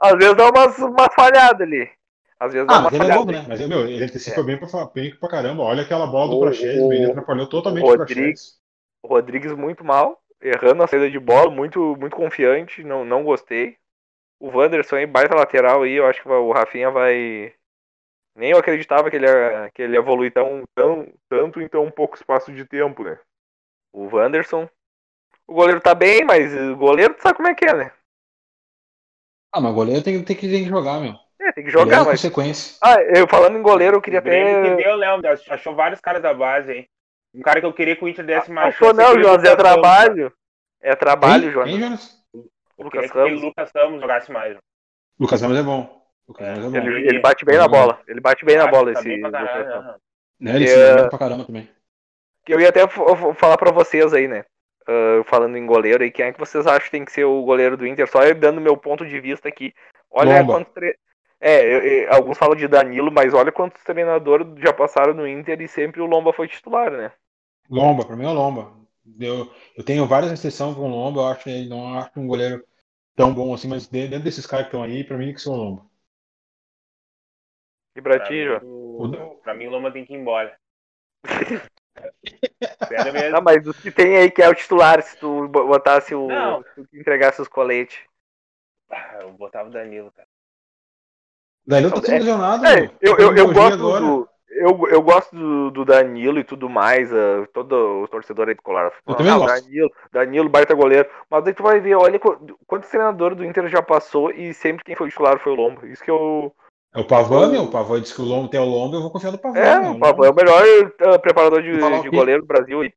Às vezes dá umas, umas falhadas ali. Às vezes dá ah, mas ele é novo, né? Mas meu, ele antecipa é. bem, pra, bem pra caramba. Olha aquela bola do Praxedes, ele atrapalhou totalmente o Rodrigues, o Rodrigues muito mal, errando a saída de bola, muito, muito confiante, não, não gostei. O Wanderson aí, baita lateral aí, eu acho que o Rafinha vai, nem eu acreditava que ele ia, que ele ia evoluir tão, tão, tanto em tão pouco espaço de tempo, né? O Wanderson. O goleiro tá bem, mas o goleiro tu sabe como é que é, né? Ah, mas o goleiro tem, tem, que, tem que jogar, meu. É, tem que jogar, mas. Consequência. Ah, eu falando em goleiro, eu queria até. Entendeu, Léo? Achou vários caras da base aí. Um cara que eu queria que o Inter desse mais. Achou não, Jonas, é trabalho. É trabalho, Jonas. Quem, Jonas? Lucas Ramos. que o Lucas Ramos jogasse mais. Lucas Ramos é bom. É, ele, ele, bate bem na bola. Ele bate bem na bola esse. Caralho, né, ele se pra caramba também. Eu ia até falar pra vocês aí, né? Uh, falando em goleiro aí, quem é que vocês acham que tem que ser o goleiro do Inter? Só dando meu ponto de vista aqui. Olha Lomba. quantos. Tre... É, eu, eu, alguns falam de Danilo, mas olha quantos treinadores já passaram no Inter e sempre o Lomba foi titular, né? Lomba, pra mim é o Lomba. Eu, eu tenho várias restrições com o Lomba, eu acho que ele não acho um goleiro tão bom assim, mas dentro desses caras que estão aí, pra mim tem que ser o Lomba. E pra, pra ti, João? O... Pra mim o Loma tem que ir embora. Não, mas o que tem aí que é o titular, se tu botasse o. Não. Se tu entregasse os coletes. Ah, eu botava o Danilo, cara. Danilo tá sendo lesionado, é, eu, eu, eu, gosto do, eu, eu gosto do, do, Danilo e tudo mais, uh, todo o torcedor aí do Colorado. Eu também ah, gosto. Danilo, Danilo, baita goleiro. Mas aí tu vai ver, olha quantos treinadores do Inter já passou e sempre quem foi titular foi o Lombo. Isso que eu, é o Pavan, meu. O Pavan disse que o Lombo tem o Lombo, eu vou confiar no Pavan. É, o Pavan é o melhor uh, preparador de, de goleiro do Brasil aí.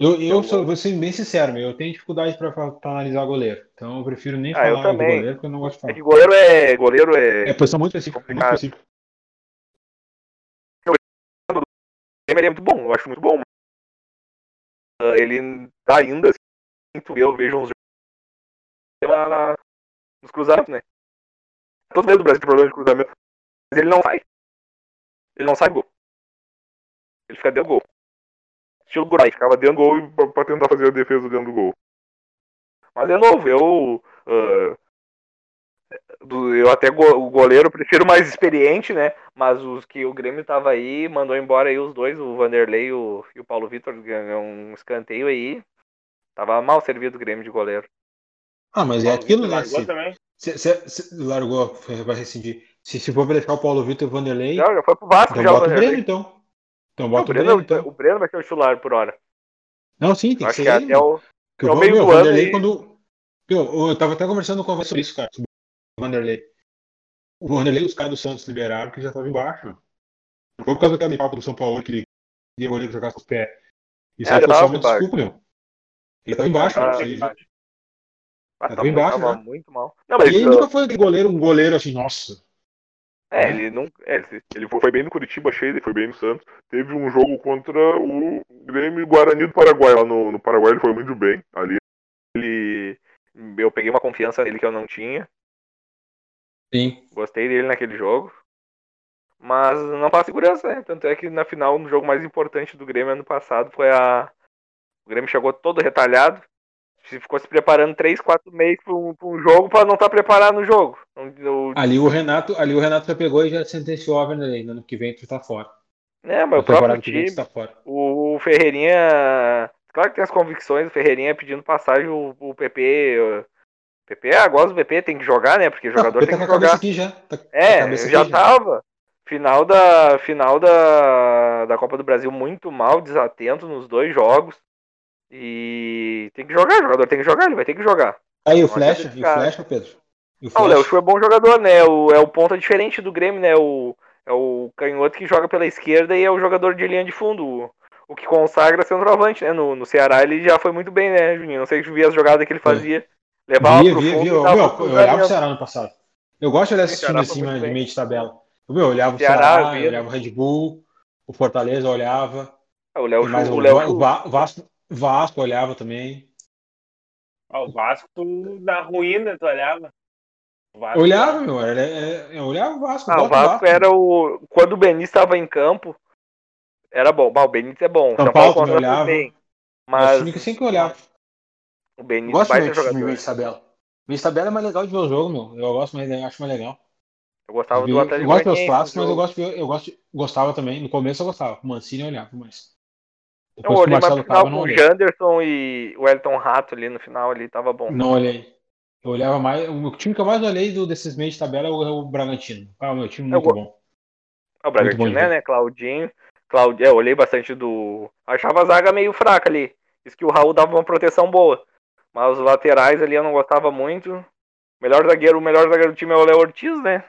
Eu, eu sou, vou ser bem sincero, meu, eu tenho dificuldade para analisar goleiro. Então eu prefiro nem ah, falar do goleiro, porque eu não gosto de falar. É que goleiro é. Goleiro é. É posição muito específica. Muito específica. Ele é muito bom, eu acho muito bom. Uh, ele tá ainda, assim, eu vejo uns na, na, nos cruzamentos, né? Todo mundo do Brasil tem problema de cruzamento. ele não sai. Ele não sai gol. Ele fica dentro do gol. Estilo Gorai, ficava dentro do gol pra, pra, tentar fazer a defesa dentro do gol. Mas é novo, eu. Uh, eu até o goleiro prefiro mais experiente, né? Mas os que o Grêmio tava aí, mandou embora aí os dois, o Vanderlei e o, e o Paulo Vitor, ganhou um escanteio aí. Tava mal servido o Grêmio de goleiro. Ah, mas é aquilo, né? Largou Se, também? se, se, se largou, vai rescindir. Se, se for pra deixar o Paulo Vitor e o Vanderlei, Não, já foi pro Vasco então já bota o. Breno, então. Então Não, bota o, o Breno, Breno, então. o Breno vai ser o titular por hora. Não, sim, tem Eu que acho ser que ele. até o. Porque é o o meio meu, do ano Vanderlei, aí. quando. Meu, eu tava até conversando com sobre isso, cara. Sobre o Vanderlei. O Vanderlei, os caras do Santos liberaram que já tava embaixo. Não foi por causa daquele papo do São Paulo que ele o goleiro jogar com os pés. Isso É, aí foi só uma embaixo. desculpa, meu. Ele tava embaixo, Ah, aí- embaixo. Ah, tava tava, embaixo, tava né? muito mal. Não, mas E ele uh, nunca foi aquele goleiro, um goleiro assim, nossa. é, ele não. É, Ele foi, bem no Curitiba, achei, ele foi bem no Santos. Teve um jogo contra o Grêmio Guarani do Paraguai. Lá no, no Paraguai ele foi muito bem. Ali ele. Eu peguei uma confiança nele que eu não tinha. Sim. Gostei dele naquele jogo. Mas não passa segurança, né? Tanto é que na final, no jogo mais importante do Grêmio ano passado, foi a. O Grêmio chegou todo retalhado. Se Ficou se preparando 3, 4 meses para um, pra um jogo para não estar preparado no jogo. Não- o- Ali o Renato, ali o Renato já pegou e já sentenciou o Vanderlei. No ano que vem tu tá fora. É, mas o próprio que vem time, tá fora. o Ferreirinha. Claro que tem as convicções, o Ferreirinha pedindo passagem, o, o PP. O PP, ah, gosto do PP, tem que jogar, né? Porque o jogador Não, tem tá que com a cabeça jogar. aqui já. Tá É, cabeça já aqui tava. Final da final da, da Copa do Brasil muito mal, desatento nos dois jogos. E tem que jogar, o jogador tem que jogar, ele vai ter que jogar. Aí o adianta e o Flecha, Pedro. E o Ah, o. Léo Chu é bom jogador, né? O, é o ponta diferente do Grêmio, né? O, é o canhoto que joga pela esquerda e é o jogador de linha de fundo. O, que consagra centroavante, né? No, no Ceará ele já foi muito bem, né, Juninho? Não sei se tu via as jogadas que ele Foi. fazia. Levava Via, pro via, fundo via. Meu, eu olhava o. Ceará no passado. Eu gosto de olhar esse Sim, Ceará time foi acima muito de meio de tabela. Eu olhava o Ceará, Ceará, eu olhava o Red Bull, o Fortaleza eu olhava. Ah, O Léo Chu- o, Léo o Vasco, Vasco eu olhava também. Ó, o Vasco, tu, na ruína, tu olhava. Vasco, Eu olhava, meu. Era, é- eu olhava o Vasco. eu Ah, o do Vasco era o. Quando o Benítez estava em campo, era bom. Bah, o Benítez é bom. São São Paulo olhava. bem. Mas... Que sempre olhava. o Eu Benítez gosto vai ser jogador. tabela. Meio de tabela é mais legal de ver o jogo, meu. Eu gosto mais, eu acho mais legal. Eu gostava do eu Atlético gosto dos clássicos, mas eu gosto, eu gosto, gostava também. No começo eu gostava. O Mancini eu olhava, mas. Eu Depois o olhei pro final eu com o. Janderson e o Elton Rato ali no final ali, tava bom. Não olhei. Eu olhava mais. O time que eu mais olhei do, desses meios de tabela é o, é o Bragantino. Ah, o meu time Eu muito go- bom. É o Bragantino, né, né? Claudinho. Claud... É, eu olhei bastante do. Achava a zaga meio fraca ali. Isso que o Raul dava uma proteção boa. Mas os laterais ali eu não gostava muito. O melhor zagueiro, o melhor zagueiro do time é o Léo Ortiz, né?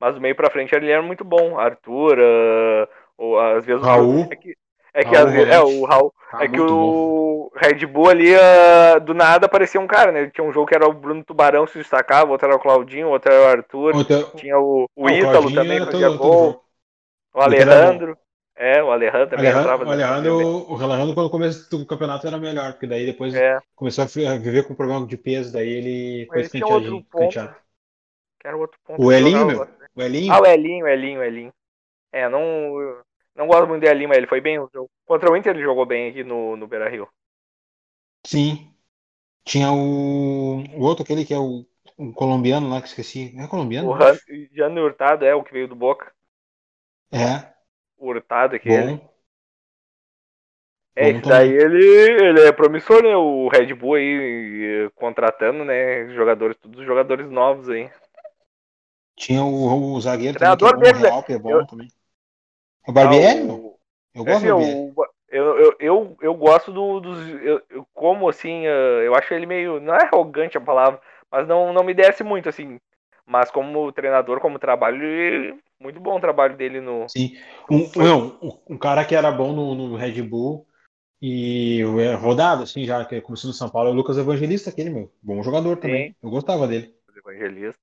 Mas do meio pra frente ele era muito bom. Arthur, ah, ou às vezes o- Raul. É que, é, que Raul às vezes, é o Raul. Tá é que muito bom. o Red Bull ali, ah, do nada, aparecia um cara, né? Tinha um jogo que era o Bruno Tubarão que se destacava, outro era o Claudinho, outro era o Arthur. Outra- Tinha o, o Ah, Ítalo Claudinho também era fazia todo- todo gol. jogo. O Alejandro. É, o Alejandro também Alejandro, entrava. o Alejandro, o Alejandro, quando começo do campeonato era melhor, porque daí depois É, começou a viver com problema de peso, daí ele foi ponto. escanteado. que era o outro ponto. O Elinho, meu. O Elinho. Ah, o Elinho, o Elinho, o Elinho. É, não, não gosto muito Elinho, mas ele foi bem no jogo. Contra o Inter ele jogou bem aqui no, no Beira Rio. Sim. Tinha o, o outro, aquele que é o, o colombiano lá, que esqueci. É colombiano? O. Jano Hurtado é o que veio do Boca. É, O Hurtado aquele. bom. É, esse daí ele, ele é promissor, né? O Red Bull aí eh, contratando, né? Jogadores, todos os jogadores novos aí. Tinha o, o zagueiro Treinador também, que é bom, dele, Real, que é bom eu- também. O Barbieri, Ah, o- Eu é gosto do Barbieri. o- eu, eu, eu, eu gosto do, dos. Eu, eu- como assim, eh, eu acho ele meio. Não é arrogante a palavra, mas não, não me desce muito, assim. Mas como treinador, como trabalho, muito bom o trabalho dele no. Sim. Um, não, um, cara que era bom no, no Red Bull e é, rodado, assim, já que começou no São Paulo, é o Lucas Evangelista, aquele, meu. Bom jogador também. Eu gostava dele. Evangelista.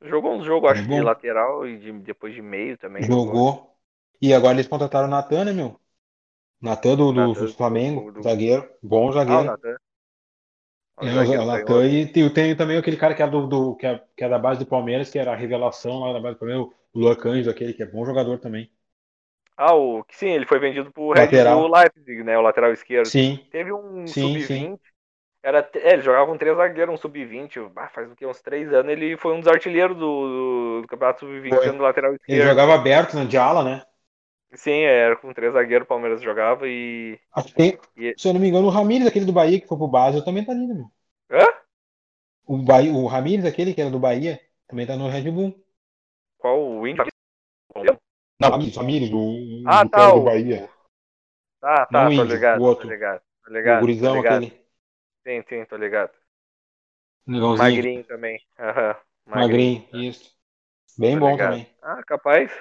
Jogou Ele é acho, de bom. lateral e de, depois de meio também. Jogou. E agora eles contrataram o Natan, né, meu? Natan do, do, Natan, do Flamengo, do- zagueiro. Bom Ah, o zagueiro. Natan. É, o Lacan e tem, tem também aquele cara que é, do, do- que, é, que é da base do Palmeiras, que era a revelação lá da base do Palmeiras, o Luan Cândido, aquele que é bom jogador também. Ah, o sim, ele foi vendido pro Red Lateral. Bull Leipzig, né? O lateral esquerdo. Sim, Teve um Sim, sub-20. Era, é, ele jogava com três zagueiros, um sub-20. ah, Faz o quê? Uns três anos. Ele foi um dos artilheiros do, do Campeonato Sub-20 Foi. sendo lateral ele esquerdo. jogava aberto na de ala, né? Sim, era com três zagueiros, o Palmeiras jogava e. Que tem, E- se eu não me engano, o Ramires, aquele do Bahia que foi pro Basel, também tá ali, né, meu? Hã? O, Bahia, o Ramires, aquele que era do Bahia, também tá no Red Bull. Qual o Inter? Não, Ramires, Ramires, o, Ah, o tá. do O... Bahia. Tá, tá, o índio, ligado, o outro. tô ligado. O ligado, tô gurizão ligado. aquele. Sim, sim, tô ligado. Negãozinho. Magrinho também. Aham. Magrinho, isso. Bem Tô bom ligado. também. Ah, capaz.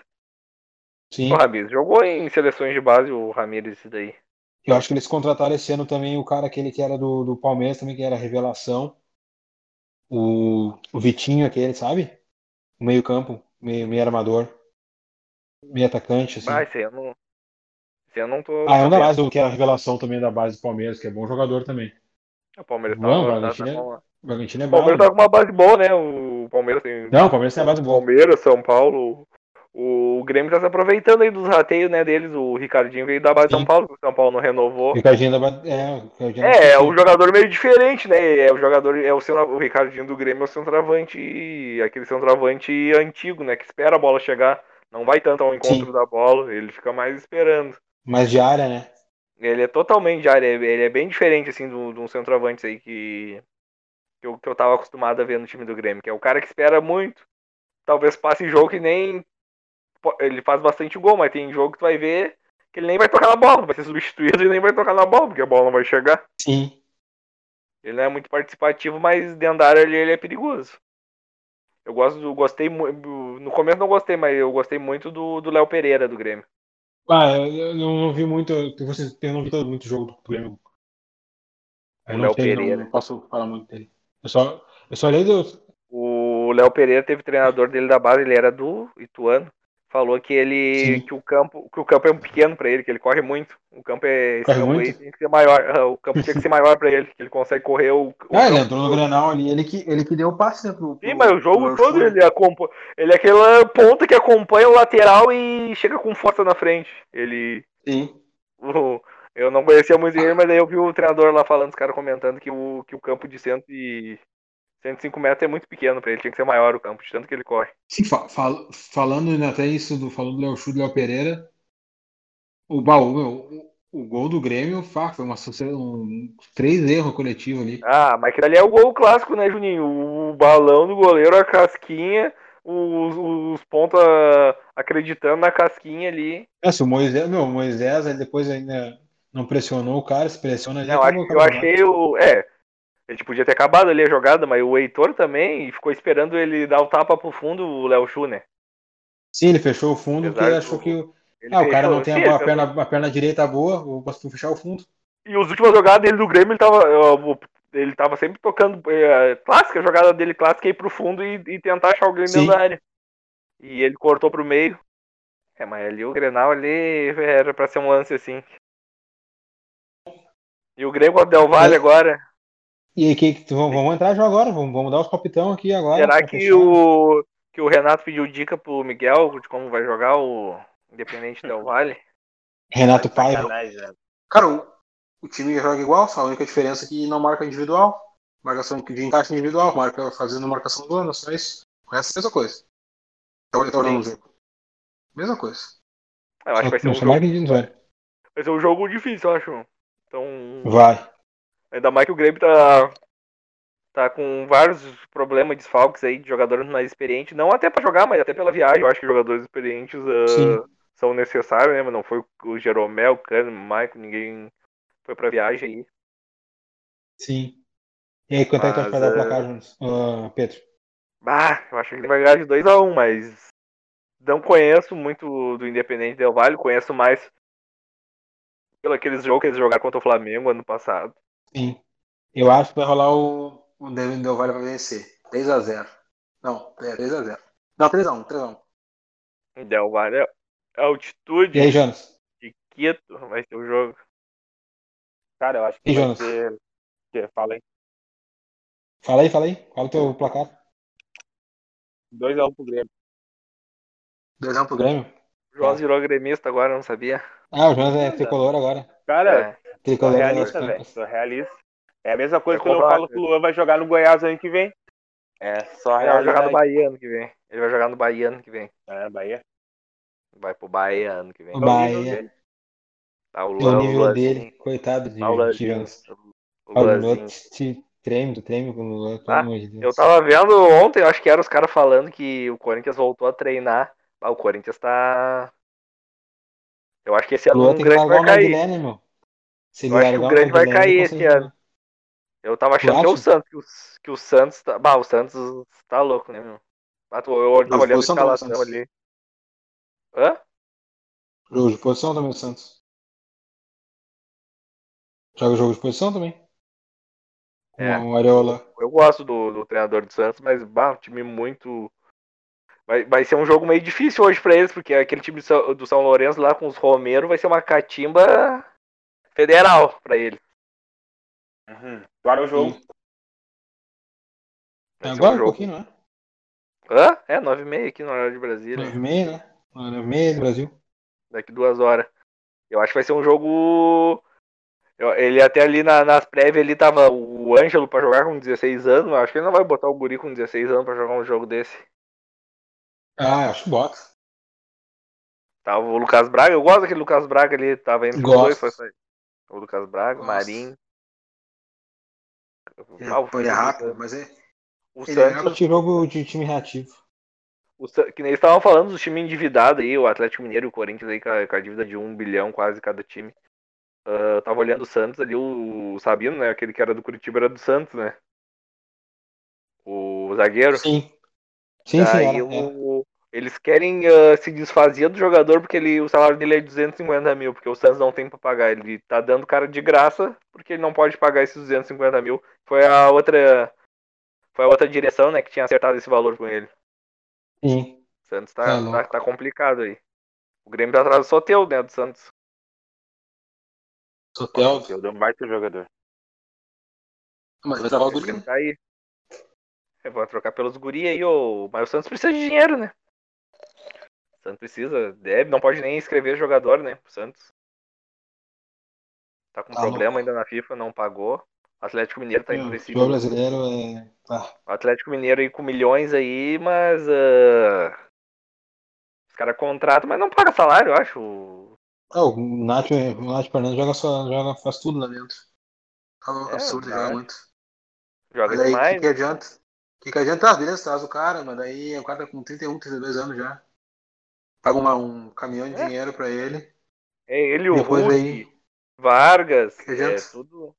Sim. O Ramires jogou em seleções de base, o Ramires, isso daí. Eu acho que eles contrataram esse ano também o cara aquele que era do, do Palmeiras, também que era revelação. O, o Vitinho, aquele, sabe? O meio-campo, meio, meio armador. Meio atacante, assim. Ah, esse eu não. Esse eu não tô. Ah, é um da base, do- que é a revelação também da base do Palmeiras, que é bom jogador também. O Palmeiras tá, Não, o tá, tá, Bragantino é- bom. O Bragantino é Palmeiras tá com uma base boa, né? O Palmeiras tem. Não, o Palmeiras tem a base boa. Palmeiras, São Paulo. O Grêmio tá se aproveitando aí dos rateios, né, deles. O Ricardinho veio da base de São. Paulo, o São Paulo não renovou. Ricardinho da base. É, Ricardinho É, é um jogador meio diferente, né? É o jogador, é o, centra- o Ricardinho do Grêmio é o centroavante, aquele centroavante antigo, né? Que espera a bola chegar, não vai tanto ao encontro Sim. da bola, ele fica mais esperando. mais de área, né? Ele é totalmente de área, ele é bem diferente, assim, de um centroavante aí que, que, eu, que eu tava acostumado a ver no time do Grêmio, que é o cara que espera muito, talvez passe jogo que nem. Ele faz bastante gol, mas tem jogo que tu vai ver que ele nem vai tocar na bola, vai ser substituído e nem vai tocar na bola, porque a bola não vai chegar. Sim. Ele não é muito participativo, mas dentro da área ele, ele é perigoso. Eu gosto do, gostei muito. No começo não gostei, mas eu gostei muito do do Léo Pereira do Grêmio. Ah, eu, não não vi muito. Vocês- eu não vi todo muito jogo do Grêmio. Eu O não Léo sei, não, Pereira. não posso falar muito dele. Eu só, eu só olhei do. O Léo Pereira teve treinador dele da base, ele era do Ituano. Falou que ele Sim. que o campo que o campo é pequeno pra ele, que ele corre muito. O campo é Corre campo aí muito? tem que ser maior. Ah, O campo tinha que ser maior pra ele, que ele consegue correr o, o Ah, ele entrou no. Grenal ali, ele que, ele que deu o passe, né? Pro, pro, Sim, mas o jogo todo ele acompanha. Ele é aquela ponta que acompanha o lateral e chega com força na frente. Ele Sim. O- Eu não conhecia muito ele, mas daí eu vi o treinador lá falando, os caras comentando que o, que o campo de 100 e 105 metros é muito pequeno pra ele, tinha que ser maior o campo, de tanto que ele corre. Sim, fa- fal- falando até isso, do, falando do Léo Chu do Léo Pereira, o baú, meu, o, o gol do Grêmio fa- foi uma, um, três erros coletivos ali. Ah, mas aquele ali é o gol clássico, né, Juninho? O balão do goleiro, a casquinha, os, os pontos ah, acreditando na casquinha ali. É, se o Moisés, meu, o Moisés aí depois ainda não pressionou o cara, se pressiona ali. Não, acho, eu achei o. É, a gente podia ter acabado ali a jogada, mas o Heitor também ficou esperando ele dar o tapa pro fundo, o Léo Chu, né? Sim, ele fechou o fundo porque Apesar achou do- que o, ah, o cara não tem Sim, a, perna, a perna direita boa, vou fechar o fundo. E as últimas jogadas dele do Grêmio, ele tava, ó, ele tava sempre tocando. É, clássica, a jogada dele clássica, ir pro fundo e, e tentar achar o Grêmio Sim. dentro da área. E ele cortou pro meio. É, mas ali o Grenal ali era pra ser um lance assim. E o Grêmio contra o Del Valle É. agora. E aí, que, que- vamos, vamos entrar já agora, vamos, vamos dar os palpitão aqui agora. será que fechar. o, que o Renato pediu dica pro Miguel de como vai jogar o Independente Del Valle? Renato Paiva. Né? Cara, o, o time joga igual, só a única diferença é que não marca individual. Marcação de encaixe individual, marca fazendo marcação do ano, só isso. O resto é a mesma coisa. Então, tá olhando o jogo. Mesma coisa. Eu acho que vai ser um jogo, vai ser um jogo difícil, eu acho. Então, Vai. Ainda mais que o Grêmio tá, tá com vários problemas, desfalques aí de jogadores mais experientes. Não até pra jogar, mas até pela viagem. Eu acho que jogadores experientes ah, Sim. são necessários, né? Mas não foi o Jeromel, o Cano, o Maicon, ninguém foi pra viagem aí. Sim. E aí, quanto é que tu acha que vai dar o é- placar, Jonas? Ah, Pedro? Bah, eu acho que ele vai ganhar de 2x1, mas não conheço muito do Independente Del Valle, conheço mais pelo aqueles jogos que eles jogaram contra o Flamengo ano passado. Sim. Eu acho que vai rolar o. O Devin Del Valle vai vencer. 3x0. Não, é 3x0. Não, 3x1, 3x1. Del Valle é altitude E aí, Jonas? de Quito, vai ser o jogo. Cara, eu acho que E vai Jonas? ser. que- Fala aí. Fala aí, fala aí. Qual é o teu placar? 2x1 pro Grêmio. 2x1 pro Grêmio. O Jonas virou gremista agora, não sabia. Ah, o Jonas é tricolor agora. Cara, É. sou Tricolor realista, das velho. Sou realista. É a mesma coisa É que eu falo que o Luan vai jogar no Goiás ano que vem. É só Ele vai jogar no Bahia ano que vem. Ele vai jogar no Bahia ano que vem. É, Bahia. Vai pro Bahia ano que vem. O É o nível Bahia. dele. Tá, o É o Luan, nível Luanzinho. dele, coitado de, Tá, o. Luan te treme, tu treme com o Luan, pelo Ah, amor de Deus. Eu tava vendo ontem, eu acho que eram os caras falando que o Corinthians voltou a treinar. Ah, o Corinthians tá. Eu acho que esse Luan tem que grande vai o cair. Nardilene, meu. Se Eu acho que o grande vai cair esse ano. Eu tava achando que é o? Santos, que o, que o Santos tá. Bah, o Santos tá louco, né, meu? Ah, Eu tava olhando a escalação ali. Hã? Jogo de posição também, o Santos. Joga jogo de posição também. Com É. o Areola. Eu gosto do, do treinador do Santos, mas bah, um time muito. Vai, vai ser um jogo meio difícil hoje pra eles, porque aquele time do São, do São Lourenço lá com os Romero vai ser uma catimba federal pra eles. Uhum. Agora o jogo. Ser Agora um um jogo. pouquinho, não é? Hã? É, 9h30 aqui no horário de Brasília. 9h30, né? 9h30 do Brasil. Daqui duas horas. Eu acho que vai ser um jogo. eu- ele até ali na- nas prévias ele tava o Ângelo pra jogar com 16 anos. Eu acho que ele não vai botar o Guri com 16 anos pra jogar um jogo desse. Ah, acho que bota. Tava o Lucas Braga, eu gosto daquele Lucas Braga ali, tava entre os Gosto. dois. Foi, foi. O Lucas Braga, o Gosto. Marinho. Ele, Ah, é rápido, mas é, O ele é Santos, de jogo de time reativo. o que nem eles estavam falando dos times endividados aí, o Atlético Mineiro e o Corinthians aí com a, com a dívida de um bilhão quase cada time. Eu tava olhando o Santos ali, o, o Sabino, né? Aquele que era do Curitiba era do Santos, né? O zagueiro. Sim. Sim, sim, Daí era, era. o- eles querem ah, se desfazer do jogador porque ele, o salário dele é 250 mil, porque o Santos não tem pra pagar. Ele tá dando cara de graça porque ele não pode pagar esses 250 mil. Foi a outra. Foi a outra direção, né, que tinha acertado esse valor com ele. Sim. O Santos Tá tá, tá, tá complicado aí. O Grêmio tá atrás do Soteu, né, do Santos. Sotel. Eu dou um baita jogador. Mas vai travar o. Grêmio tá aí. É, vou trocar pelos guri aí, ô. mas o Santos precisa de dinheiro, né? O Santos precisa, deve, não pode nem escrever jogador, né? O Santos. Tá com Tá problema louco. ainda na FIFA, não pagou. O Atlético Mineiro tá O impreciso. futebol brasileiro é. Ah, O Atlético Mineiro aí com milhões aí, mas. ah, Os caras contratam, mas não paga salário, eu acho. Ah, o Nath, o Nath Fernandes joga, só, joga, faz tudo lá dentro. É É, absurdo, joga muito. Joga Mas aí, o demais. que, que adianta? O que, que adianta? Ah, beleza, traz o cara, mas daí o cara tá com 31, 32 anos já. Paga uma- um caminhão de É. dinheiro pra ele. É ele, o Depois Hulk, aí. Vargas, Que é tudo.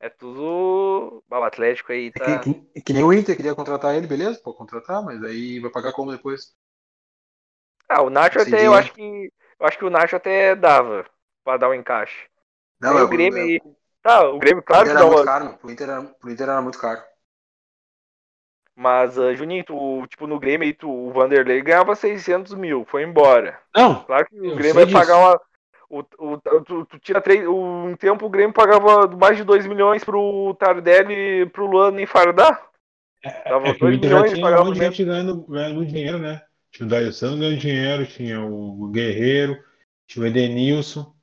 É tudo. O Atlético aí É tá. que, que- que nem o Inter queria contratar ele, beleza? Pode contratar, mas aí vai pagar como depois? Ah, o Nacho Esse até, eu acho que. Eu acho que o Nacho até dava pra dar o encaixe. Não, é, o Grêmio é, aí. Tá, o Grêmio, o claro Inter que era dá muito uma. caro. Pro Inter era, pro Inter era muito caro. Mas, ah, Juninho, tu, tipo, no Grêmio aí, tu, o Vanderlei ganhava 600 mil, foi embora. Não, Claro que o Grêmio vai pagar uma. O, o, tu, tu tira três. Um tempo o Grêmio pagava mais de 2 milhões pro Tardelli e pro Luan nem fardar. Tava é 2 Inter já milhões tinha pagava um monte de gente ganhando, ganhando dinheiro, né? Tinha o Santos ganhando dinheiro, tinha o Guerreiro, tinha o Edenilson.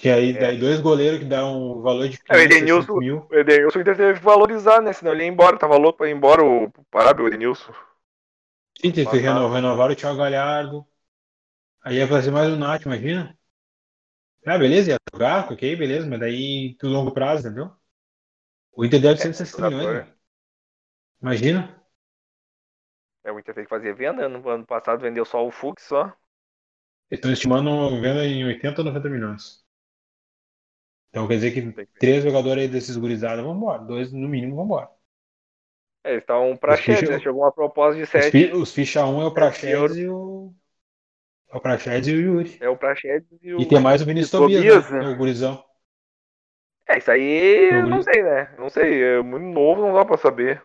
Tinha aí É. daí dois goleiros que dão um valor de É, o 500, Edenilson- 600 mil. O Edenilson teve que valorizar, né? Senão ele ia embora, tava louco pra ir embora o Parábio, o Edenilson. Sim, teve que renovar, renovar o Thiago Galhardo. Aí ia fazer mais um Nath, imagina. Ah, beleza, ia jogar, ok, beleza, mas daí pro longo prazo, entendeu? O Inter deve É, 160 milhões, jogador. meu. Imagina. É, o Inter teve que fazer venda. No ano passado vendeu só o Fux só. Eles estão estimando venda em 80 ou 90 milhões. Então quer dizer que que três jogadores aí desses gurizados vão embora. Dois no mínimo vão embora. É, eles estavam pra Os ficha- Chedes, né? Chegou uma proposta de Os, 7. fi, os ficha 1 é o. Praxedes e o. É o Praxedes e o Yuri. É o Praxedes e o. E tem mais o Vinícius e o Tobias, Tobias, né? né? O gurizão. É, isso aí eu Tobias. não sei, né? Não sei. É muito novo, não dá pra saber.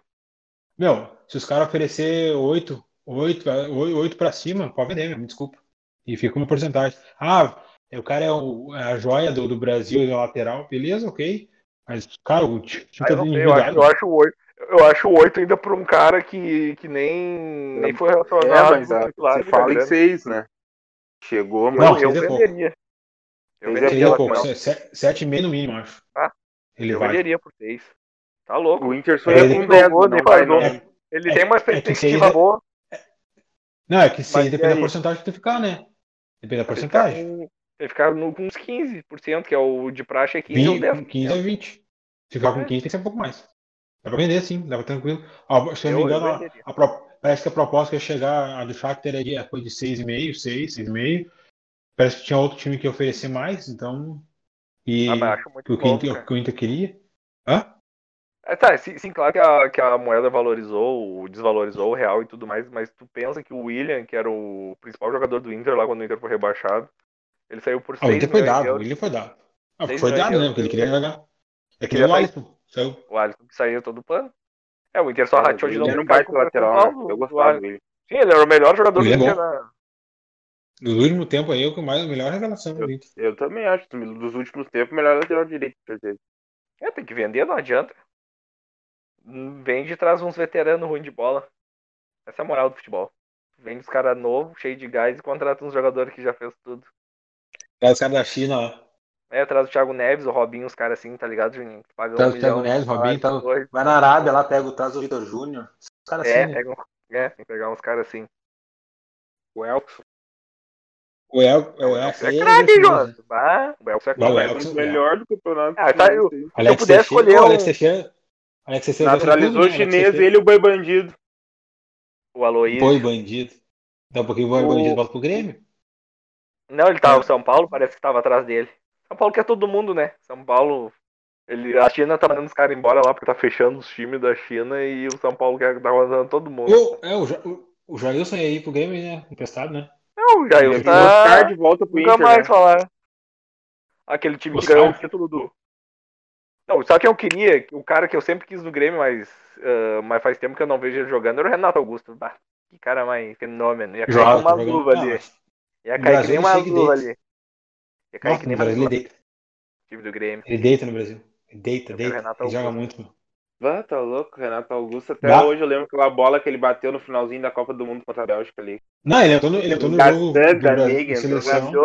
Meu, se os caras oferecer 8, 8, 8 pra cima, pode vender, meu, me desculpa. E fica uma porcentagem. Ah, o cara é, o- é a joia do, do Brasil, é lateral, beleza, ok. Mas, cara, o time Ah, tá eu, eu, acho, eu acho o 8. Eu acho o 8 ainda pra um cara que, que nem, nem foi relacionado. É, mas titular, você né, fala em seis, né? Chegou, mas. Não, eu seis é venderia. Eu Seis é venderia, pouco, pouco, lateral. se- se- sete e meio no mínimo, acho. Ah, Ele eu vai. venderia por 6. Tá louco. O Inter ia nem com 10, jogou, não. Ele É- tem uma é seis perspectiva é- boa. Não, é que se e depende da porcentagem que tu ficar, né? Depende da ficar porcentagem. Ele ficar no, com uns 15%, que é o de praxe é 15 ou 20, 10%. com 15 a 20. Se ficar com É. 15 tem que ser um pouco mais. Dá pra vender sim, dá pra tranquilo. Ó, se eu não me engano, a- a pro- parece que a proposta ia chegar, a do Shakhtar é de- foi de 6,5, 6, 6,5. Parece que tinha outro time que ia oferecer mais, então. E Ah, acho muito o, que o que o Inter queria. Hã? É, tá, sim, sim, claro que a, que a moeda valorizou, desvalorizou o real e tudo mais, mas tu pensa que o William, que era o principal jogador do Inter lá quando o Inter foi rebaixado, ele saiu por Ah, o 6 Inter foi milhões de dado, o euros. Inter foi dado. Ah, foi dado, de né? euros. Porque ele queria jogar. É que nem o. Alisson. Saiu. O Alisson que saiu todo pano. É, o Inter só É, rateou de ele novo. do São lateral, né? Paulo, Eu do gostava Alisson. dele. Sim, ele era o melhor jogador do Ele é Inter bom. na, No último tempo aí, é o que mais, a melhor revelação do Inter. Eu também acho. Dos últimos tempos, o melhor lateral direito, certeza. É, tem que vender, não adianta. Hum, Vende e traz uns veteranos ruins de bola. Essa é a moral do futebol. Vende os caras novos, cheio de gás e contrata uns jogadores que já fez tudo. Traz os caras da China lá. É, traz o Thiago Neves, o Robinho, os caras assim, tá ligado, Juninho? Paga Traz um o Thiago Neves, Robinho, salário, tá- vai na Arábia lá, pega o traz o Vitor Júnior. Os caras É, assim, né? pega um- é, tem que pegar uns caras assim. O Elkson. O El, O o Elson El, é craque, Jonas. Bah, o Elson é o craque. Elkson- o melhor do campeonato. Ah, tá, eu- chinês. Alex puder escolher um- Alex Teixeira. Alex Teixeira Naturalizou o né? Alex chinês, ele e o boi bandido. O Aloysio. Boi bandido. Daqui a pouquinho o Boi O- bandido volta pro Grêmio. Não, ele tava no São Paulo, parece que tava atrás dele. São Paulo quer todo mundo, né? São Paulo. Ele, a China tá mandando os caras embora lá porque tá fechando os times da China e o São Paulo quer tá mandando todo mundo. O, é, o, o, o Jailson ia ir pro Grêmio, né? Emprestado, né? Não, o Ele tá. De volta pro Nunca Inter. mais né? falar. Aquele time que ganhou o título do. Não, só que eu queria, o cara que eu sempre quis no Grêmio, mas, ah, mas faz tempo que eu não vejo ele jogando, era o Renato Augusto. Bah, que cara mais fenômeno. Ia cair uma tá luva Não, ali. mas- Ia no cair que nem ele uma luva deita. ali. Ia cair Nossa, que nem no uma Brasil ele deita. Time do Grêmio. Ele deita no Brasil. Ele deita, Eu deita. Ele joga muito. Ah, tá louco, Renato Augusto. Até Dá. hoje eu lembro aquela bola que ele bateu no finalzinho da Copa do Mundo contra a Bélgica ali. Não, ele entrou no, ele entrou no Gastando jogo do a Brasil, nega, da entrou seleção.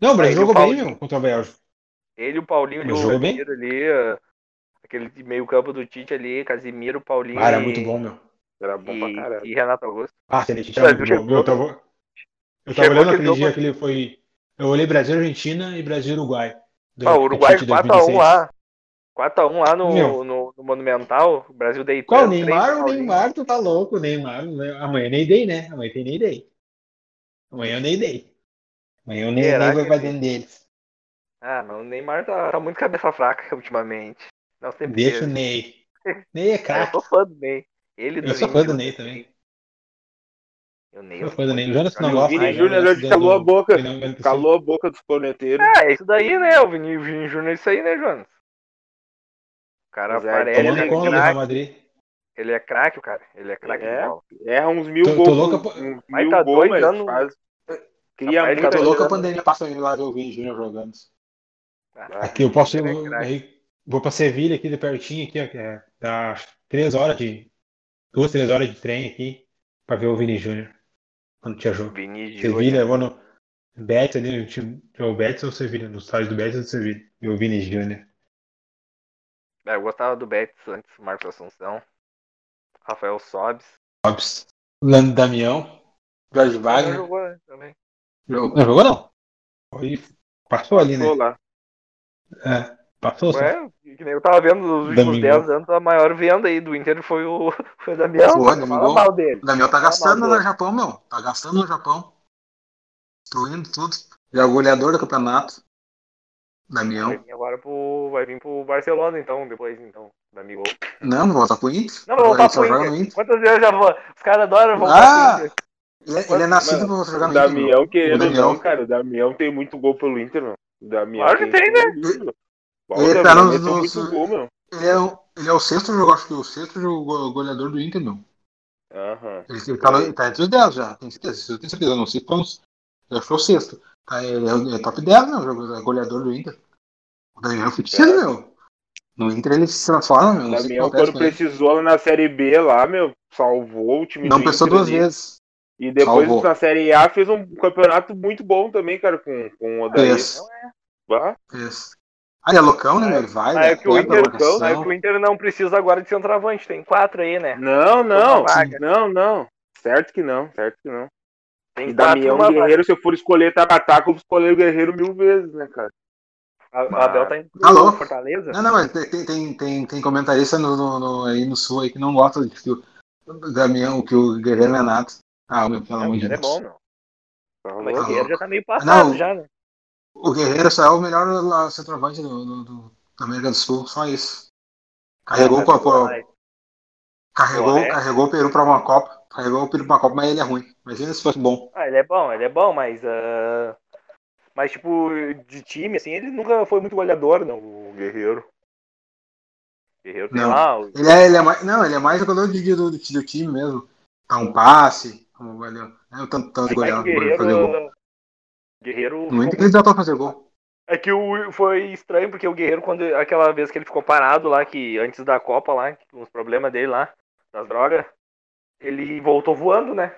Não, o Brasil jogou o bem, meu, contra a Bélgica. Ele e o Paulinho de jogou bem? Ali, aquele meio campo do Tite ali, Casimiro, Paulinho Ah, era e, muito bom, meu. Era bom pra e, caralho. e Renato Augusto. Ah, O era muito bom. Meu, tava, eu tava chegou olhando aquele dia que ele foi. Eu olhei Brasil, Argentina e Brasil Uruguai. Ah, o Uruguai Tite 4x1 2006. lá. 4x1 lá no, no, no Monumental, o Brasil deitando. Qual? Neymar? O. Neymar, tu tá louco, Neymar. né? Amanhã é Ney Day, né? Amanhã tem Ney Day. Amanhã é o Ney Day. Amanhã o Ney, Será Ney vai que pra dentro deles. Ah, mas o Neymar tá, tá muito cabeça fraca ultimamente. Não sempre Deixa o. Ney. Ney é Ah, eu craque. sou fã do Ney. Ele Eu sou fã do Ney também. O Eu fã do Ney. O Jonas não O gosta. Vini né? Júnior hoje calou a boca. Calou a boca dos corneteiros. Ah, é isso daí, né? O Vini, o Vini Júnior é isso aí, né, Jonas? O cara Mas é, aparece, tomando ele é conta do Real craque. Madrid. Ele é craque, o cara. Ele é craque É. de bola. Erra uns mil Tô- tô gols. louca por- pra- uns Mas mil tá gols, dois mas anos- faz. Cria Rapaz, muita tá Tô louco a pandemia passa indo lá ver o Vini Júnior jogando. Ah, Aqui eu posso ir, é vou pra Sevilha aqui de pertinho aqui, ó, que é, dá três horas de duas, três horas de trem aqui pra ver o Vini Júnior quando tinha jogo. Vini Sevilha, Júnior. eu vou no Betis ali, no time, o Betis ou Sevilha, no estádio do Betis ou do Sevilha, e o Vini Júnior. É, eu gostava do Betis antes, Marcos Assunção. Rafael Sobes. Lando Damião, Jorge Não Wagner. jogou, né, também. Jogou- Não jogou não? Foi- passou ali, né? Passou lá. É, passou. Ué, que nem eu tava vendo nos últimos Damião. 10 anos, a maior venda aí do Inter foi o, foi o Damião. Foi, Fala Damião. mal dele. O Damião tá gastando no. Japão, meu. Tá gastando no Japão. Destruindo tudo. Já é o goleador do campeonato. Damião. Vai vir agora pro. Vai vir pro Barcelona, então, depois, então, da Migol. Não, não volta pro Inter. Não, não, só pro Inter. Inter. Quantas vezes eu já vou? Os caras adoram voltar Ah! pro Inter. Ele, é- ele é nascido Mano, pra jogar O no Inter. Damião, querendo Damião. não, cara, o Damião tem muito gol pelo Inter, meu. O Damião Claro que tem, né? Bom, Ele tá meteu nos- muito gol, meu. Ele é, o, ele é o sexto jogador, acho que o sexto jogo- goleador do Inter, meu. Aham. Ele, ele tá, no- tá entre os 10 já, tenho certeza. Eu tenho certeza, não sei quantos. Eu acho que é o sexto. Tá, ele é, é top 10, meu, é goleador do Inter. O é fictício, É. meu. No Inter ele se transforma, meu. Damião, acontece quando ele. precisou lá na Série B lá, meu, salvou o time Não pensou Inter duas ali. vezes. E depois Salvou. na Série A fez um campeonato muito bom também, cara, com, com o Odair. Fez. Bah, Fez. Ah, ele é loucão, né? Ele vai, Ah, é né? que o Inter, marcação. é que o Inter não precisa agora de centroavante, tem quatro aí, né? Não, não, não, não. Certo que não, certo que não. Tem E Damião numa vaga. Guerreiro, se eu for escolher Tabataca, eu vou escolher o Guerreiro mil vezes, né, cara? A- O Abel tá indo Tá louco. pro Fortaleza. Não, não, mas tem, tem, tem, tem, comentarista no, no, no- aí no sul aí que não gosta de que o o Damião, que o Guerreiro não é nada. Ah, meu, pelo É, o amor de Guerreiro é Deus. bom, meu. Tá Mas o Guerreiro já tá meio passado Não. já, né? O Guerreiro só é o melhor centroavante do, do, do- da América do Sul, só isso. Carregou, com a- mas, com a- mas- carregou, carregou o Peru pra uma Copa. Carregou o Peru pra uma Copa, mas ele é ruim. Imagina se fosse bom. Ah, ele é bom, ele é bom, mas. ah, Mas, tipo, de time, assim, ele nunca foi muito goleador, não, o Guerreiro. Guerreiro tem Não. lá. o- Ele é, ele é mais. Não, ele é mais jogador de, do, do, time mesmo. Dá um passe, como goleiro. Não é tanto, tanto Mas goleiro, o goleiro fazer gol. Guerreiro. Guerreiro. No Inter que ele já tá fazer gol. É que o, foi estranho, porque o Guerreiro, quando aquela vez que ele ficou parado lá, que antes da Copa lá, com os problemas dele lá, das drogas, ele voltou voando, né?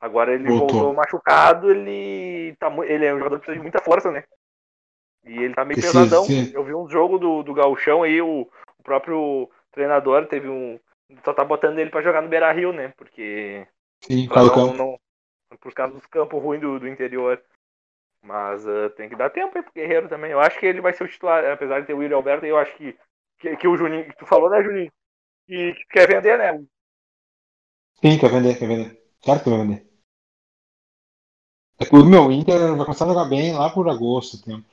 Agora ele Voltou. voltou machucado, ele tá ele é um jogador que precisa de muita força, né? E ele tá meio Precisa, pesadão. sim. Eu vi um jogo do, do Gauchão aí, o, o próprio treinador teve um. Só tá botando ele pra jogar no Beira Rio, né? Porque Sim, não, não, por causa dos campos ruins do, do interior. Mas ah, tem que dar tempo aí pro Guerreiro também. Eu acho que ele vai ser o titular, apesar de ter o William Alberto, eu acho que, que, que o Juninho, que tu falou, né, Juninho? Que, que quer vender, né? Sim, quer vender, quer vender. Claro que vai vender. É que o meu Inter vai começar a jogar bem lá por agosto, tempo.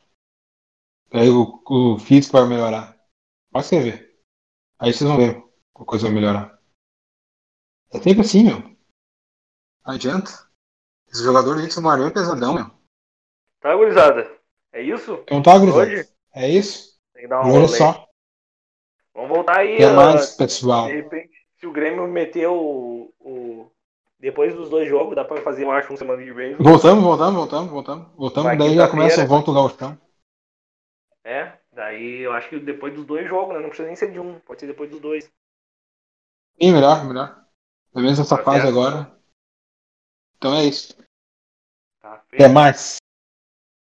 Aí o, o físico vai melhorar. Pode você ver. Aí vocês vão ver a coisa vai melhorar. É sempre assim, meu. Não adianta. Esse jogador do Inter Marinho é pesadão, meu. Tá, gurizada? É isso? Então tá, gurizada. Hoje? É isso? Tem que dar uma rolê. só. Vamos voltar aí. Até mais, pessoal. de repente, se o Grêmio meter o, o. Depois dos dois jogos, dá pra fazer, eu acho, um semana que vem. Voltamos, voltamos, voltamos, voltamos. Voltamos, Vai daí já quinta-feira. começa, volta o Gauchão. É, daí eu acho que depois dos dois jogos, né? Não precisa nem ser de um, pode ser depois dos dois. Sim, melhor, melhor. Pelo menos essa Tá fase certo. agora. Então é isso. Tá? Até mais.